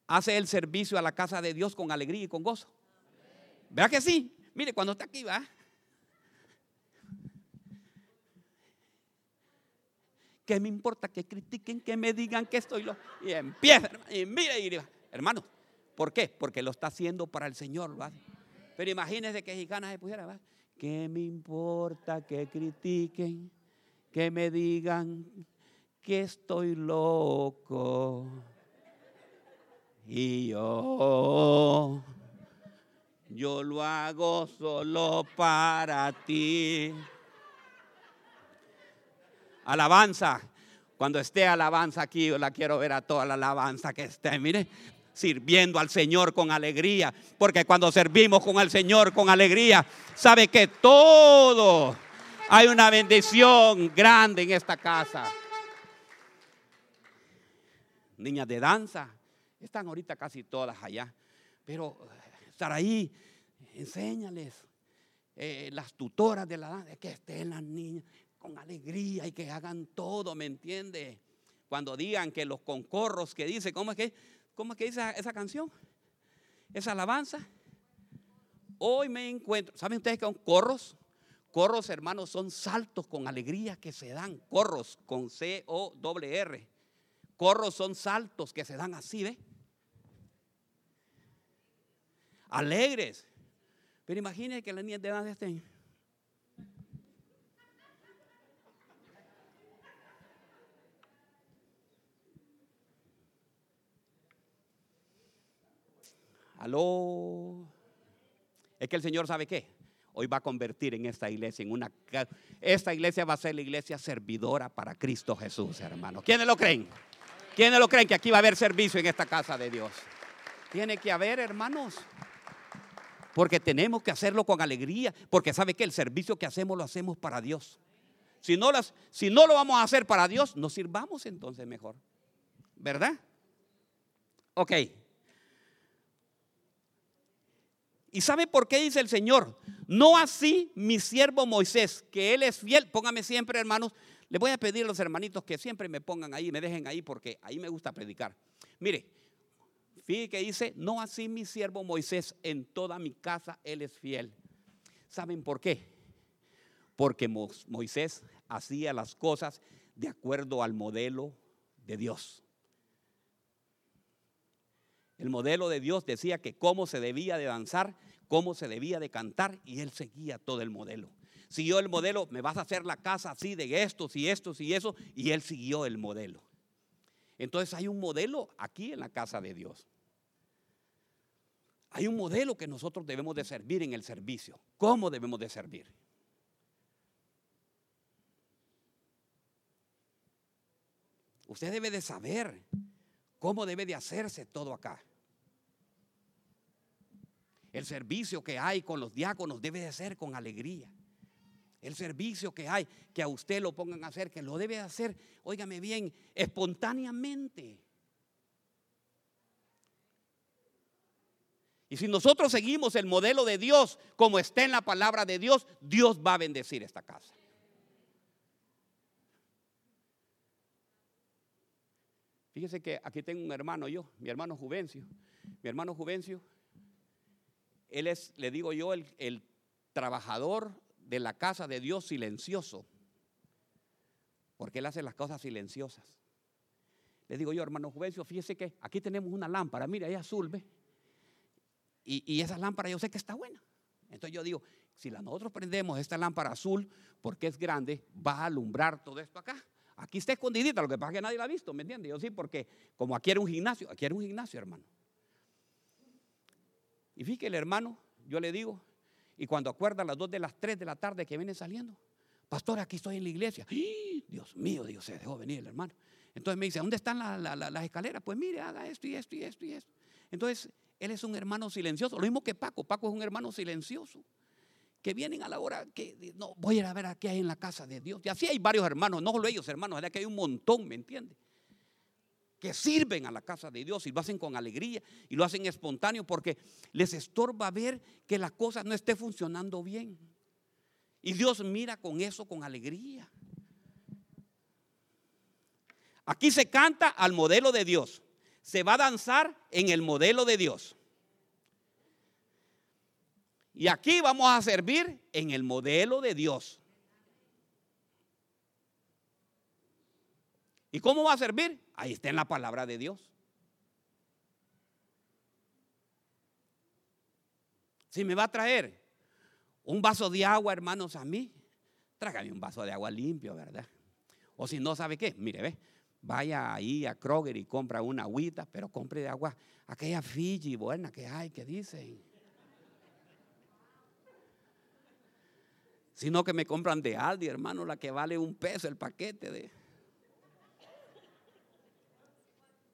hace el servicio a la casa de Dios con alegría y con gozo? ¿Verdad que sí? Mire, cuando está aquí, va. ¿Qué me importa que critiquen, que me digan que estoy lo? Y empieza, y mire, y hermano, ¿Por qué? Porque lo está haciendo para el Señor. ¿va? Pero imagínense que Gicana se pusiera, ¿va? ¿qué me importa que critiquen, que me digan que estoy loco? Y yo, yo lo hago solo para ti. Alabanza. Cuando esté alabanza aquí, yo la quiero ver a toda la alabanza que esté. Mire, sirviendo al Señor con alegría. Porque cuando servimos con el Señor con alegría, sabe que todo hay una bendición grande en esta casa. Niñas de danza, están ahorita casi todas allá. Pero eh, estar ahí, enséñales. Eh, las tutoras de la danza, que estén las niñas con alegría y que hagan todo, ¿me entiende? Cuando digan que los concorros que dice, ¿cómo es que? ¿Cómo es que dice esa, canción? Esa alabanza. Hoy me encuentro. ¿Saben ustedes que son corros? Corros, hermanos, son saltos con alegría que se dan. Corros con C-O-R. Corros son saltos que se dan así, ¿ve? Alegres. Pero imagínense que las niñas de edad estén. Aló. Es que el Señor sabe qué. Hoy va a convertir en esta iglesia en una... Esta iglesia va a ser la iglesia servidora para Cristo Jesús, hermano. ¿Quiénes lo creen? ¿Quiénes lo creen que aquí va a haber servicio en esta casa de Dios? Tiene que haber, hermanos. Porque tenemos que hacerlo con alegría. Porque sabe que el servicio que hacemos lo hacemos para Dios. Si no, las, si no lo vamos a hacer para Dios, nos sirvamos entonces mejor. ¿Verdad? Ok. ¿Y sabe por qué dice el Señor? No así mi siervo Moisés, que él es fiel. Póngame siempre, hermanos. Le voy a pedir a los hermanitos que siempre me pongan ahí, me dejen ahí, porque ahí me gusta predicar. Mire, fíjate que dice, no así mi siervo Moisés, en toda mi casa él es fiel. ¿Saben por qué? porque Moisés hacía las cosas de acuerdo al modelo de Dios. El modelo de Dios decía que cómo se debía de danzar, cómo se debía de cantar y él seguía todo el modelo. Siguió el modelo, me vas a hacer la casa así de estos y estos y eso, y él siguió el modelo. Entonces hay un modelo aquí en la casa de Dios. Hay un modelo que nosotros debemos de servir en el servicio. ¿Cómo debemos de servir? Usted debe de saber cómo debe de hacerse todo acá. El servicio que hay con los diáconos debe de ser con alegría. El servicio que hay, que a usted lo pongan a hacer, que lo debe de hacer, óigame bien, espontáneamente. Y si nosotros seguimos el modelo de Dios como está en la palabra de Dios, Dios va a bendecir esta casa. Fíjese que aquí tengo un hermano yo, mi hermano Juvencio. Mi hermano Juvencio, él es, le digo yo, el, el trabajador de la casa de Dios silencioso. Porque él hace las cosas silenciosas. Le digo yo, hermano Juvencio, fíjese que aquí tenemos una lámpara, mire, ahí azul, ve. Y, y, esa lámpara yo sé que está buena. Entonces yo digo, si nosotros prendemos esta lámpara azul, porque es grande, va a alumbrar todo esto acá. Aquí está escondidita, lo que pasa es que nadie la ha visto, ¿me entiende? Yo sí, porque como aquí era un gimnasio, aquí era un gimnasio, hermano. Y fíjate, el hermano, yo le digo, y cuando acuerda a las 2 de las 3 de la tarde que viene saliendo, pastor, aquí estoy en la iglesia. ¡Ah! Dios mío, Dios, se dejó venir el hermano. Entonces me dice, ¿dónde están las escaleras? Pues mire, haga esto y esto y esto y esto. Entonces, él es un hermano silencioso, lo mismo que Paco. Paco es un hermano silencioso que vienen a la hora que no voy a ir a ver a qué hay en la casa de Dios. Y así hay varios hermanos, no solo ellos hermanos, que hay un montón, ¿me entiendes? Que sirven a la casa de Dios y lo hacen con alegría y lo hacen espontáneo porque les estorba ver que la cosa no esté funcionando bien. Y Dios mira con eso con alegría. Aquí se canta al modelo de Dios. Se va a danzar en el modelo de Dios. Y aquí vamos a servir en el modelo de Dios. ¿Y cómo va a servir? Ahí está en la palabra de Dios. Si me va a traer un vaso de agua, hermanos, a mí, trágame un vaso de agua limpio, ¿verdad? O si no sabe qué, mire, ve, vaya ahí a Kroger y compra una agüita, pero compre de agua aquella Fiji buena que hay, que dicen. Sino que me compran de Aldi, hermano, la que vale un peso el paquete de.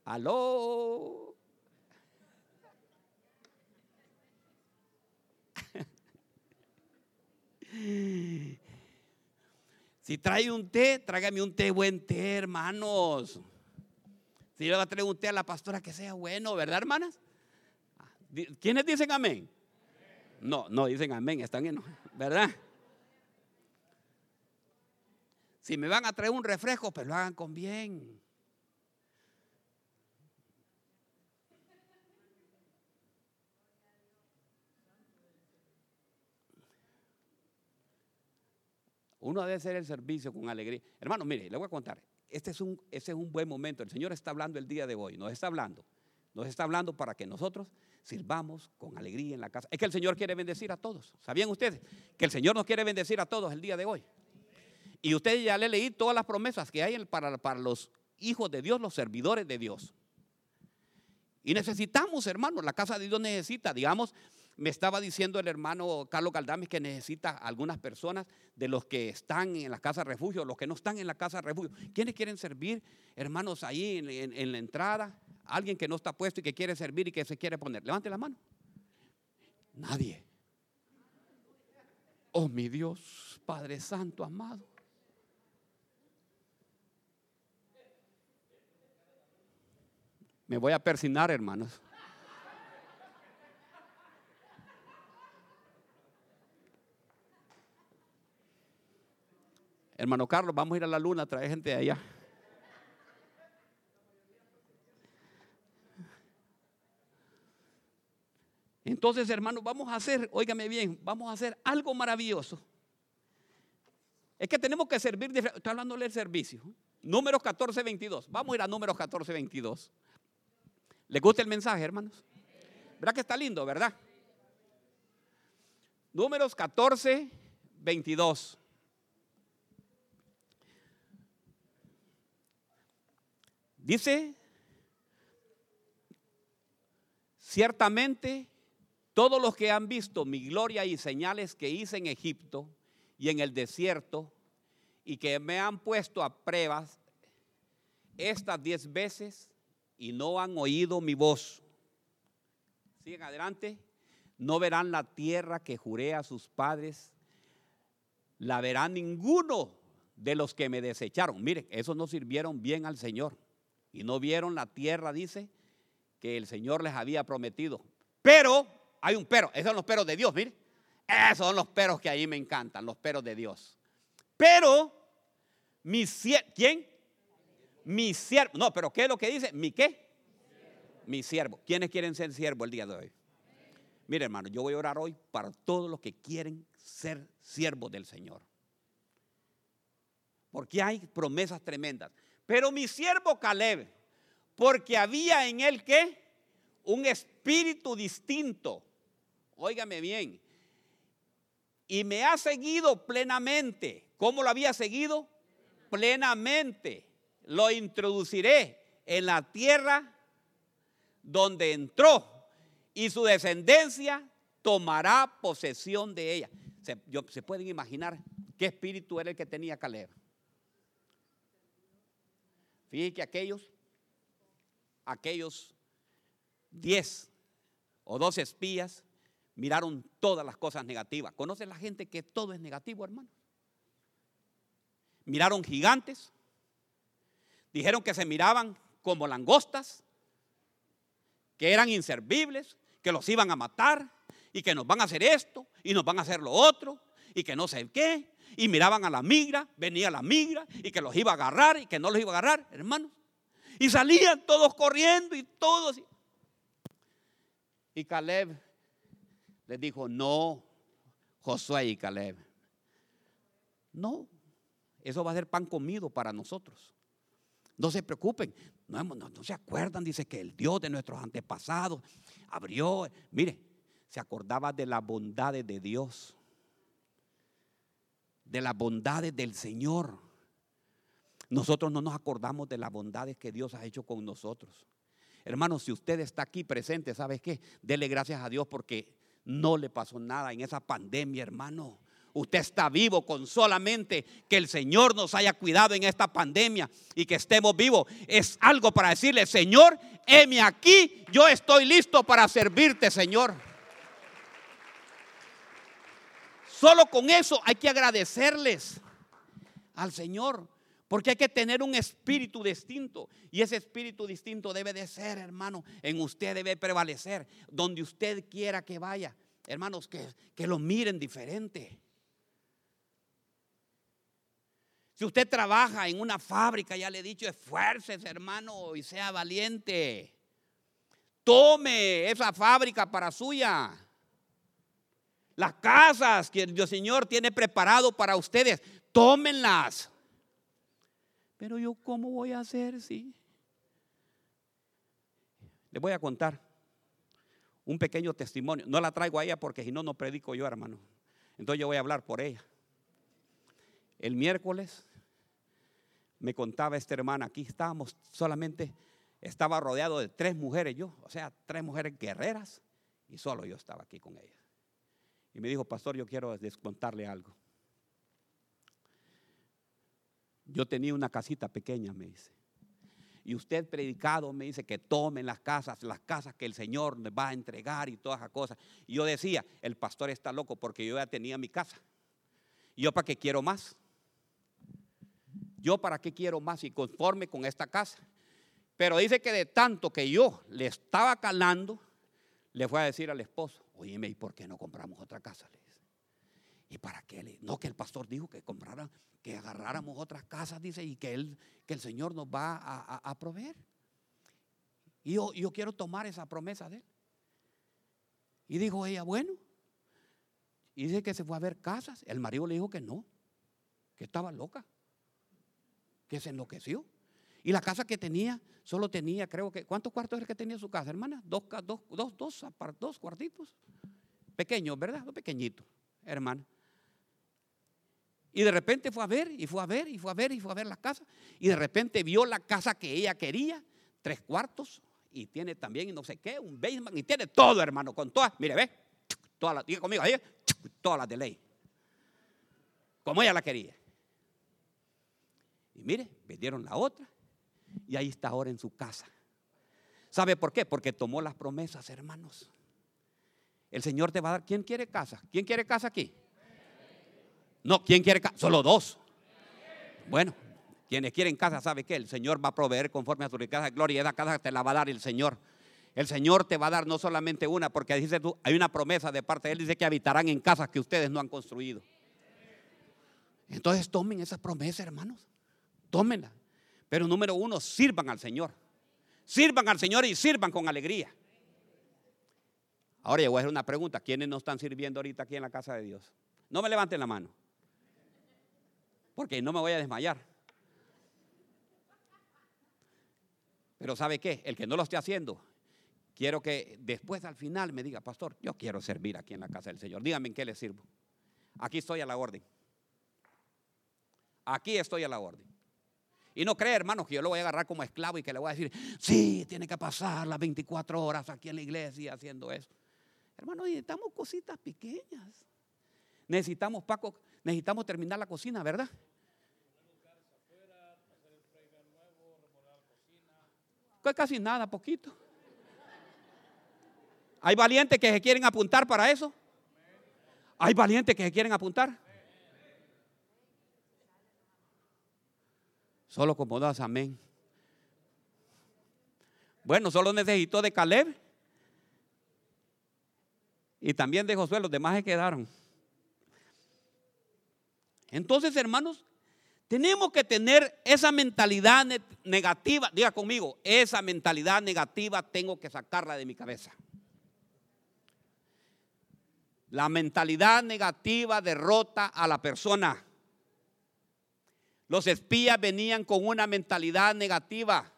Aló. Si trae un té, tráigame un té buen té, hermanos. Si yo le traer un té a la pastora que sea bueno, ¿verdad, hermanas? ¿Quiénes dicen amén? No, no dicen amén, están en, ¿verdad? Si me van a traer un refresco, pues lo hagan con bien. Uno debe hacer el servicio con alegría. Hermano, mire, le voy a contar. Este es un, este es un buen momento. El Señor está hablando el día de hoy. Nos está hablando. Nos está hablando para que nosotros sirvamos con alegría en la casa. Es que el Señor quiere bendecir a todos. ¿Sabían ustedes que el Señor nos quiere bendecir a todos el día de hoy? Y usted ya le leí todas las promesas que hay para, para los hijos de Dios, los servidores de Dios. Y necesitamos, hermanos, la casa de Dios necesita, digamos, me estaba diciendo el hermano Carlos Caldames que necesita algunas personas de los que están en la casa de refugio, los que no están en la casa de refugio. ¿Quiénes quieren servir, hermanos, ahí en, en la entrada? Alguien que no está puesto y que quiere servir y que se quiere poner. Levante la mano. Nadie. Oh, mi Dios, Padre Santo, amado. Me voy a persinar, hermanos. Hermano Carlos, vamos a ir a la luna, trae gente de allá. Entonces, hermanos, vamos a hacer, óigame bien, vamos a hacer algo maravilloso. Es que tenemos que servir, estoy hablando del servicio. Números 14, 22. Vamos a ir a números 14, 22. ¿Les gusta el mensaje, hermanos? ¿Verdad que está lindo, verdad? Números 14, 22. Dice, ciertamente todos los que han visto mi gloria y señales que hice en Egipto y en el desierto y que me han puesto a pruebas estas diez veces y no han oído mi voz. Siguen adelante. No verán la tierra que juré a sus padres. La verá ninguno de los que me desecharon. Miren, esos no sirvieron bien al Señor. Y no vieron la tierra, dice, que el Señor les había prometido. Pero, hay un pero, esos son los peros de Dios, miren. Esos son los peros que ahí me encantan, los peros de Dios. Pero, mi siervo, ¿quién? Mi siervo. No, pero ¿qué es lo que dice? ¿Mi qué? Mi siervo. ¿Quiénes quieren ser siervo el día de hoy? Mire, hermano, yo voy a orar hoy para todos los que quieren ser siervos del Señor. Porque hay promesas tremendas. Pero mi siervo Caleb, porque había en él que un espíritu distinto. Óigame bien. Y me ha seguido plenamente. ¿Cómo lo había seguido? Plenamente. Lo introduciré en la tierra donde entró y su descendencia tomará posesión de ella. Se, pueden imaginar qué espíritu era el que tenía Caleb. Fíjense que aquellos, aquellos 10 o 12 espías miraron todas las cosas negativas. ¿Conoce la gente que todo es negativo, hermano? Miraron gigantes, dijeron que se miraban como langostas, que eran inservibles, que los iban a matar y que nos van a hacer esto y nos van a hacer lo otro y que no sé qué. Y miraban a la migra, venía la migra y que los iba a agarrar y que no los iba a agarrar, hermanos. Y salían todos corriendo y todos. Y Caleb les dijo, no, Josué y Caleb, no, eso va a ser pan comido para nosotros. No se preocupen, no, no, se acuerdan, dice que el Dios de nuestros antepasados abrió, mire, se acordaba de las bondades de Dios, de las bondades del Señor. Nosotros no nos acordamos de las bondades que Dios ha hecho con nosotros. Hermano, si usted está aquí presente, ¿sabes qué? Dele gracias a Dios porque no le pasó nada en esa pandemia, hermano. Usted está vivo con solamente que el Señor nos haya cuidado en esta pandemia y que estemos vivos. Es algo para decirle, Señor, heme aquí, yo estoy listo para servirte, Señor. Solo con eso hay que agradecerles al Señor. Porque hay que tener un espíritu distinto. Y ese espíritu distinto debe de ser, hermano, en usted debe prevalecer. Donde usted quiera que vaya. Hermanos, que, que lo miren diferente. Si usted trabaja en una fábrica, ya le he dicho, esfuércese, hermano, y sea valiente. Tome esa fábrica para suya. Las casas que el Señor tiene preparado para ustedes, tómenlas. Pero yo, ¿cómo voy a hacer si? Le voy a contar un pequeño testimonio. No la traigo a ella porque si no, no predico yo, hermano. Entonces yo voy a hablar por ella. El miércoles me contaba esta hermana, aquí estábamos solamente, estaba rodeado de tres mujeres yo, o sea, tres mujeres guerreras, y solo yo estaba aquí con ella. Y me dijo, pastor, yo quiero descontarle algo. Yo tenía una casita pequeña, me dice. Y usted predicado me dice que tomen las casas, las casas que el Señor les va a entregar y todas esas cosas. Y yo decía, el pastor está loco porque yo ya tenía mi casa. ¿Y yo para qué quiero más? Yo para qué quiero más y conforme con esta casa. Pero dice que de tanto que yo le estaba calando, le fue a decir al esposo, oye, ¿y por qué no compramos otra casa? Le dice. ¿Y para qué? No, que el pastor dijo que comprara, que agarráramos otras casas, dice, y que, él, que el Señor nos va a, proveer. Y yo, yo quiero tomar esa promesa de él. Y dijo ella, bueno. Y dice que se fue a ver casas. El marido le dijo que no, que estaba loca, que se enloqueció. Y la casa que tenía, solo tenía, creo que, ¿cuántos cuartos era que tenía su casa, hermana? Dos, dos, dos, dos, dos cuartitos. Pequeños, ¿verdad? Dos pequeñitos, hermana. Y de repente fue a ver, y fue a ver, y fue a ver, y fue a ver la casa. Y de repente vio la casa que ella quería, tres cuartos, y tiene también no sé qué, un basement, y tiene todo, hermano, con todas, mire, ve, todas las, diga conmigo, ahí, todas las de ley. Como ella la quería. Mire, vendieron la otra, y ahí está ahora en su casa. ¿Sabe por qué? Porque tomó las promesas, hermanos. El Señor te va a dar. ¿Quién quiere casa? ¿Quién quiere casa aquí? No, ¿quién quiere casa? Solo dos. Bueno, quienes quieren casa, ¿sabe qué? El Señor va a proveer conforme a su riqueza de gloria y esa casa te la va a dar el Señor. El Señor te va a dar no solamente una, porque dice tú, hay una promesa de parte de Él, dice que habitarán en casas que ustedes no han construido. Entonces tomen esa promesa, hermanos. Tómenla. Pero número uno, sirvan al Señor. Sirvan al Señor y sirvan con alegría. Ahora yo voy a hacer una pregunta. ¿Quiénes no están sirviendo ahorita aquí en la casa de Dios? No me levanten la mano. Porque no me voy a desmayar. Pero ¿sabe qué? El que no lo esté haciendo, quiero que después al final me diga, pastor, yo quiero servir aquí en la casa del Señor. Dígame en qué le sirvo. Aquí estoy a la orden. Aquí estoy a la orden. Y no cree, hermanos, que yo lo voy a agarrar como esclavo y que le voy a decir, sí, tiene que pasar las 24 horas aquí en la iglesia haciendo eso. Hermanos, necesitamos cositas pequeñas. Necesitamos, Paco, necesitamos terminar la cocina, ¿verdad? Pues casi nada, poquito. Hay valientes que se quieren apuntar para eso. Hay valientes que se quieren apuntar. Solo como dos, amén. Bueno, solo necesitó de Caleb y también de Josué, los demás se quedaron. Entonces, hermanos, tenemos que tener esa mentalidad negativa. Diga conmigo, esa mentalidad negativa tengo que sacarla de mi cabeza. La mentalidad negativa derrota a la persona. Los espías venían con una mentalidad negativa.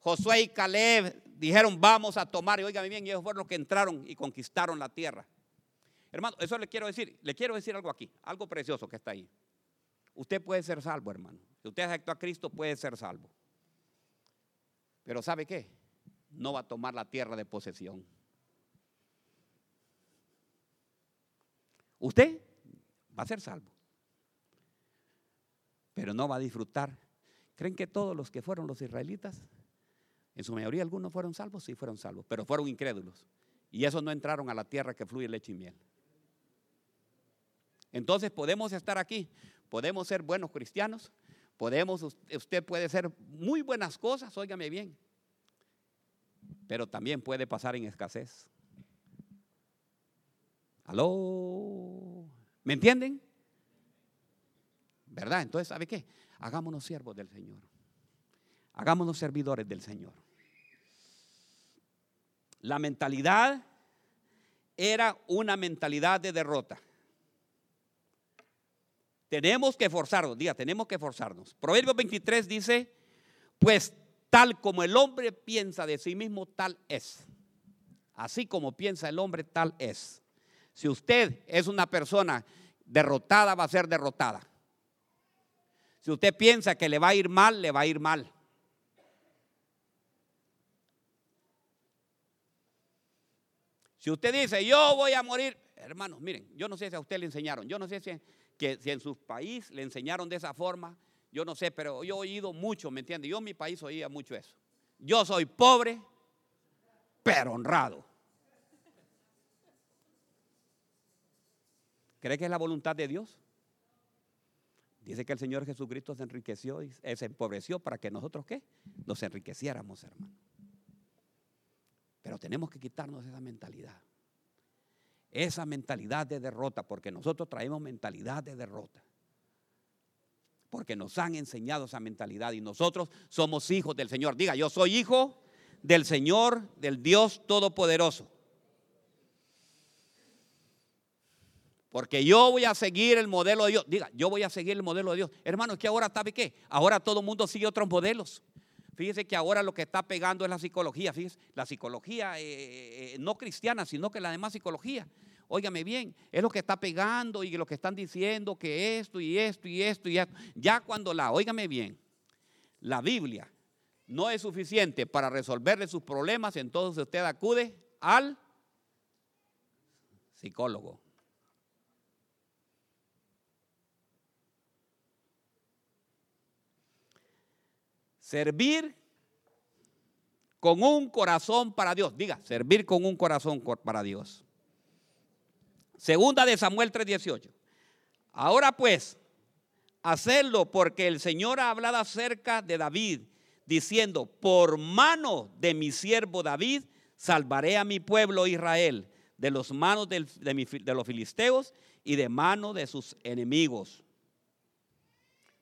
Josué y Caleb dijeron, vamos a tomar, y oigan bien, ellos fueron los que entraron y conquistaron la tierra. Hermano, eso le quiero decir, le quiero decir algo aquí, algo precioso que está ahí. Usted puede ser salvo, hermano. Si usted aceptó a Cristo, puede ser salvo. Pero ¿sabe qué? No va a tomar la tierra de posesión. Usted va a ser salvo. Pero no va a disfrutar. ¿Creen que todos los que fueron los israelitas en su mayoría algunos fueron salvos, sí fueron salvos, pero fueron incrédulos. Y esos no entraron a la tierra que fluye leche y miel. Entonces podemos estar aquí, podemos ser buenos cristianos, podemos, usted puede ser muy buenas cosas, óigame bien, pero también puede pasar en escasez. ¿Aló? ¿Me entienden? ¿Verdad? Entonces, ¿sabe qué? Hagámonos siervos del Señor. Hagámonos servidores del Señor. La mentalidad era una mentalidad de derrota. Tenemos que forzarnos, diga, tenemos que forzarnos. Proverbio 23 dice, pues tal como el hombre piensa de sí mismo, tal es. Así como piensa el hombre, tal es. Si usted es una persona derrotada, va a ser derrotada. Si usted piensa que le va a ir mal, le va a ir mal. Si usted dice, yo voy a morir, hermanos, miren, yo no sé si a usted le enseñaron, yo no sé si, que, si en su país le enseñaron de esa forma, yo no sé, pero yo he oído mucho, ¿me entiende? Yo en mi país oía mucho eso. Yo soy pobre, pero honrado. ¿Cree que es la voluntad de Dios? Dice que el Señor Jesucristo se enriqueció y se empobreció para que nosotros, ¿qué? Nos enriqueciéramos, hermano. Pero tenemos que quitarnos esa mentalidad. Esa mentalidad de derrota, porque nosotros traemos mentalidad de derrota. Porque nos han enseñado esa mentalidad y nosotros somos hijos del Señor. Diga, yo soy hijo del Señor, del Dios Todopoderoso. Porque yo voy a seguir el modelo de Dios. Diga, yo voy a seguir el modelo de Dios. Hermano, es que ahora, ¿sabe qué? Ahora todo el mundo sigue otros modelos. Fíjese que ahora lo que está pegando es la psicología. Fíjese, la psicología eh, eh, no cristiana, sino que la demás psicología. Óigame bien, es lo que está pegando y lo que están diciendo que esto y esto y esto y esto. Ya cuando la, óigame bien, la Biblia no es suficiente para resolverle sus problemas, entonces usted acude al psicólogo. Servir con un corazón para Dios. Diga, servir con un corazón para Dios. Segunda de Samuel 3:18. Ahora pues, hacerlo porque el Señor ha hablado acerca de David, diciendo, por mano de mi siervo David, salvaré a mi pueblo Israel de los manos de, de los filisteos y de mano de sus enemigos.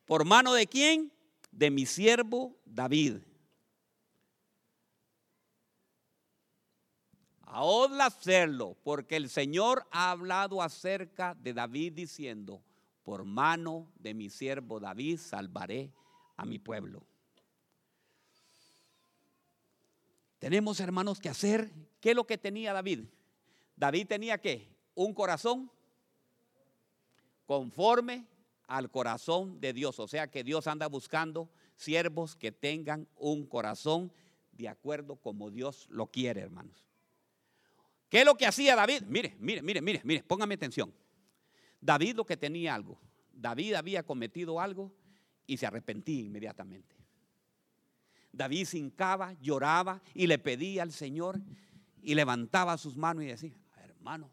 ¿Por mano de quién? De mi siervo David. Ahora hacerlo, porque el Señor ha hablado acerca de David diciendo, por mano de mi siervo David salvaré a mi pueblo. Tenemos hermanos que hacer, ¿qué es lo que tenía David? David tenía qué? Un corazón conforme al corazón de Dios. O sea que Dios anda buscando siervos que tengan un corazón de acuerdo como Dios lo quiere, hermanos. ¿Qué es lo que hacía David? Mire, mire, mire, mire, mire, póngame atención. David lo que tenía algo. David había cometido algo y se arrepentía inmediatamente. David se hincaba, lloraba y le pedía al Señor y levantaba sus manos y decía, hermano,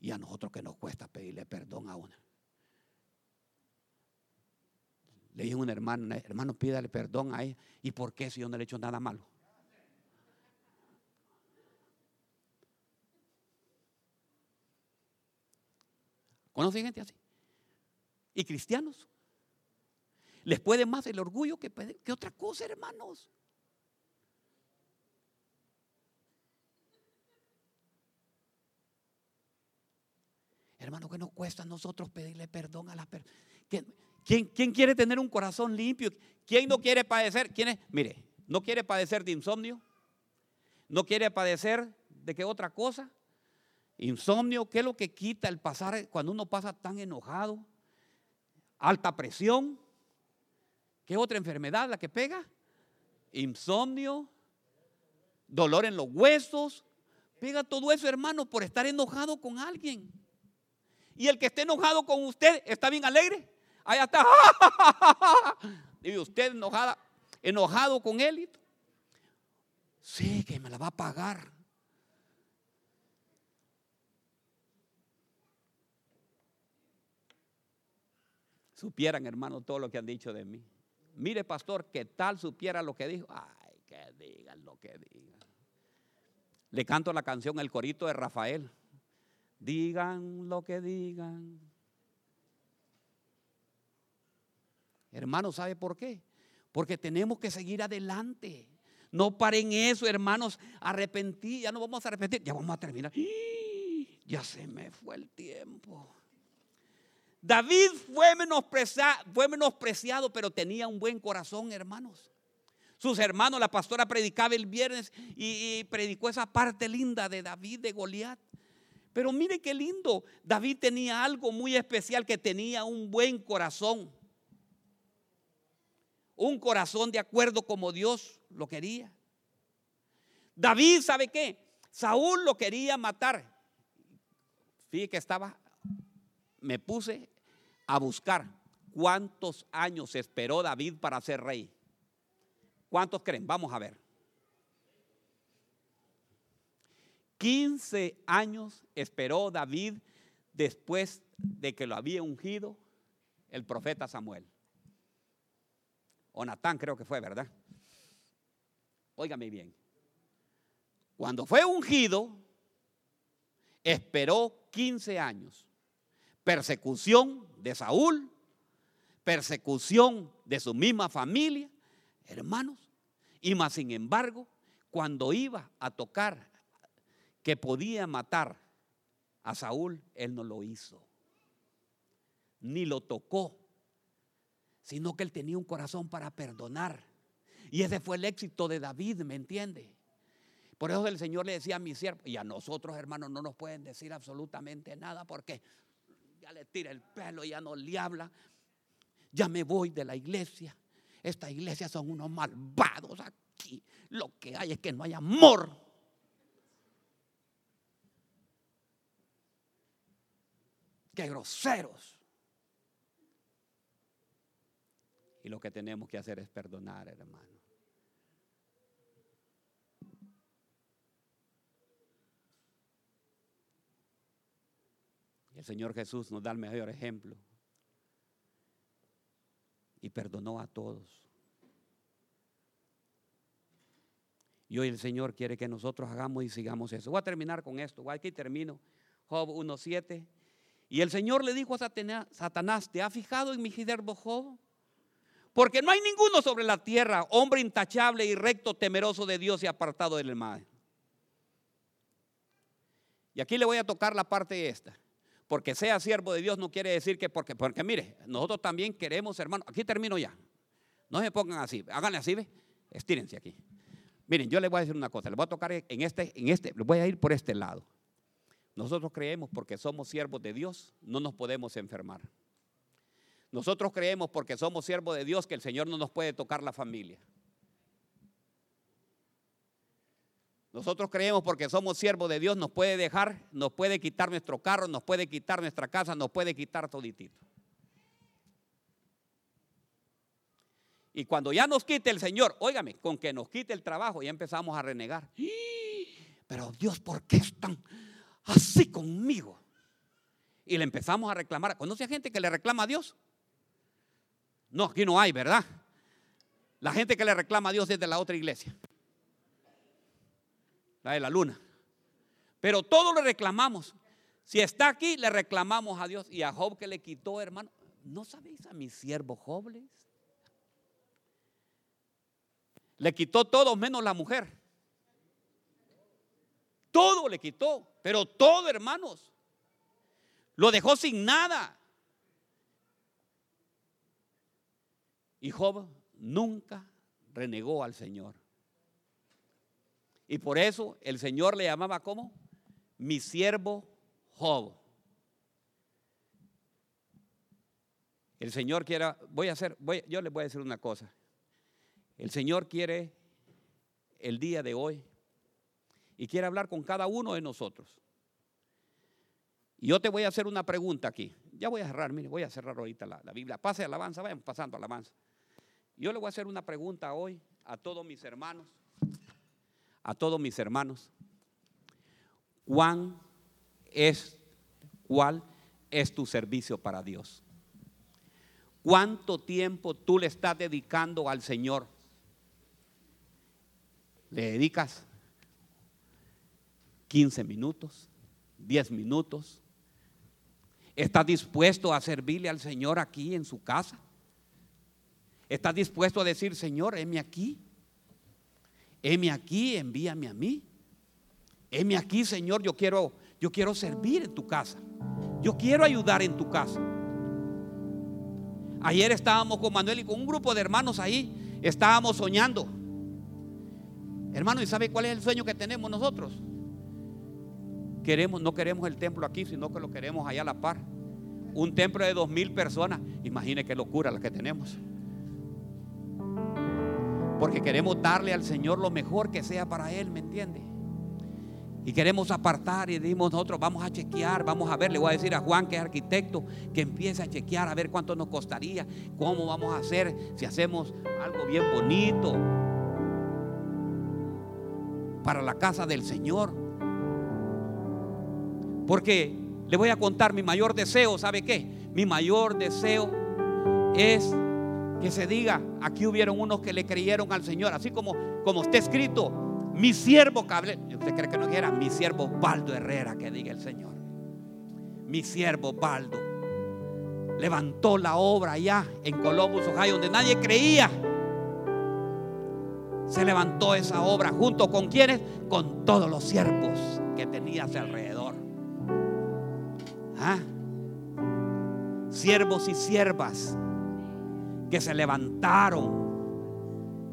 y a nosotros que nos cuesta pedirle perdón a una. Le dije a un hermano, hermano, pídale perdón a ella. ¿Y por qué si yo no le he hecho nada malo? ¿Conoce gente así? Y cristianos. Les puede más el orgullo que, que otra cosa, hermanos. Hermano, que nos cuesta a nosotros pedirle perdón a las personas. ¿Quién, ¿Quién, quiere tener un corazón limpio? ¿Quién no quiere padecer? ¿Quién? Mire, ¿no quiere padecer de insomnio? ¿No quiere padecer de qué otra cosa? Insomnio, ¿qué es lo que quita el pasar cuando uno pasa tan enojado? Alta presión. ¿Qué otra enfermedad la que pega? Insomnio, dolor en los huesos. Pega todo eso, hermano, por estar enojado con alguien. Y el que esté enojado con usted está bien alegre. Allá está. Y usted enojada, enojado con él. Sí, que me la va a pagar. Supieran, hermano, todo lo que han dicho de mí. Mire, pastor, que tal supiera lo que dijo. Ay, que digan lo que digan. Le canto la canción El Corito de Rafael. Digan lo que digan. Hermanos, ¿sabe por qué? Porque tenemos que seguir adelante. No paren eso, hermanos. Arrepentir, ya no vamos a arrepentir, ya vamos a terminar. Ya se me fue el tiempo. David fue menospreciado, fue menospreciado, pero tenía un buen corazón, hermanos. Sus hermanos, la pastora predicaba el viernes y, y predicó esa parte linda de David, de Goliat. Pero mire qué lindo, David tenía algo muy especial que tenía un buen corazón. Un corazón de acuerdo como Dios lo quería. David, ¿sabe qué? Saúl lo quería matar. Fíjate que estaba, me puse a buscar cuántos años esperó David para ser rey. ¿Cuántos creen? Vamos a ver. 15 años esperó David después de que lo había ungido el profeta Samuel. O creo que fue, ¿verdad? Óigame bien. Cuando fue ungido, esperó 15 años. Persecución de Saúl, persecución de su misma familia, hermanos. Y más sin embargo, cuando iba a tocar que podía matar A Saúl él no lo hizo, ni lo tocó, sino que él tenía un corazón para perdonar. Y ese fue el éxito de David, ¿me entiende? Por eso el Señor le decía a mi siervo, y a nosotros hermanos no nos pueden decir absolutamente nada porque ya le tira el pelo, ya no le habla, ya me voy de la iglesia. Esta iglesia son unos malvados aquí. Lo que hay es que no hay amor. Qué groseros. Y lo que tenemos que hacer es perdonar, hermano. El Señor Jesús nos da el mejor ejemplo. Y perdonó a todos. Y hoy el Señor quiere que nosotros hagamos y sigamos eso. Voy a terminar con esto. Aquí termino. Job 1.7. Y el Señor le dijo a Satanás, ¿te ha fijado en mi siervo Job? Porque no hay ninguno sobre la tierra, hombre intachable y recto, temeroso de Dios y apartado del mal. Y aquí le voy a tocar la parte esta porque sea siervo de Dios no quiere decir que porque, porque mire, nosotros también queremos, hermano, aquí termino ya. No se pongan así, háganle así, ¿ve? Estírense aquí. Miren, yo les voy a decir una cosa, les voy a tocar en este, en este, les voy a ir por este lado. Nosotros creemos porque somos siervos de Dios, no nos podemos enfermar. Nosotros creemos porque somos siervos de Dios que el Señor no nos puede tocar la familia. Nosotros creemos porque somos siervos de Dios, nos puede dejar, nos puede quitar nuestro carro, nos puede quitar nuestra casa, nos puede quitar toditito. Y cuando ya nos quite el Señor, óigame, con que nos quite el trabajo, ya empezamos a renegar. Pero Dios, ¿por qué están así conmigo? Y le empezamos a reclamar. ¿Conoce a gente que le reclama a Dios? No, aquí no hay, ¿verdad? La gente que le reclama a Dios es de la otra iglesia la de la luna. Pero todo le reclamamos. Si está aquí, le reclamamos a Dios. Y a Job que le quitó, hermano. ¿No sabéis a mi siervo Job? Le quitó todo menos la mujer. Todo le quitó. Pero todo, hermanos. Lo dejó sin nada. Y Job nunca renegó al Señor. Y por eso el Señor le llamaba como mi siervo Job. El Señor quiere, voy a hacer, voy, yo les voy a decir una cosa. El Señor quiere el día de hoy y quiere hablar con cada uno de nosotros. Y yo te voy a hacer una pregunta aquí. Ya voy a cerrar, mire, voy a cerrar ahorita la, Biblia. Pase alabanza, vayan pasando alabanza. Yo le voy a hacer una pregunta hoy a todos mis hermanos a todos mis hermanos, ¿cuán es, cuál es tu servicio para Dios? ¿Cuánto tiempo tú le estás dedicando al Señor? ¿Le dedicas 15 minutos, 10 minutos? ¿Estás dispuesto a servirle al Señor aquí en su casa? ¿Estás dispuesto a decir, Señor, heme aquí? heme aquí, envíame a mí. Heme aquí, Señor, yo quiero, yo quiero servir en tu casa. Yo quiero ayudar en tu casa. Ayer estábamos con Manuel y con un grupo de hermanos ahí, estábamos soñando. Hermano, ¿y sabe cuál es el sueño que tenemos nosotros? Queremos, no queremos el templo aquí, sino que lo queremos allá a la par. Un templo de dos mil personas. Imagine qué locura la que tenemos. Porque queremos darle al Señor lo mejor que sea para Él, ¿me entiende? Y queremos apartar y decimos nosotros, vamos a chequear, vamos a ver, le voy a decir a Juan que es arquitecto, que empiece a chequear a ver cuánto nos costaría, cómo vamos a hacer, si hacemos algo bien bonito para la casa del Señor. Porque le voy a contar mi mayor deseo, ¿sabe qué? Mi mayor deseo es que se diga, aquí hubieron unos que le creyeron al Señor, así como, como está escrito, mi siervo Cable, usted cree que no era mi siervo Baldo Herrera, que diga el Señor, mi siervo Baldo, levantó la obra allá en Columbus, Ohio, donde nadie creía. Se levantó esa obra junto con quienes, con todos los siervos que tenía a alrededor. ¿Ah? Siervos y siervas que se levantaron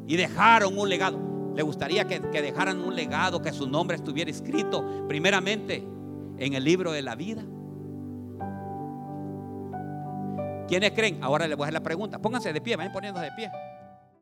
y dejaron un legado. ¿Le gustaría que, que dejaran un legado, que su nombre estuviera escrito primeramente en el libro de la vida? ¿Quiénes creen? Ahora les voy a hacer la pregunta. Pónganse de pie, vayan poniéndose de pie.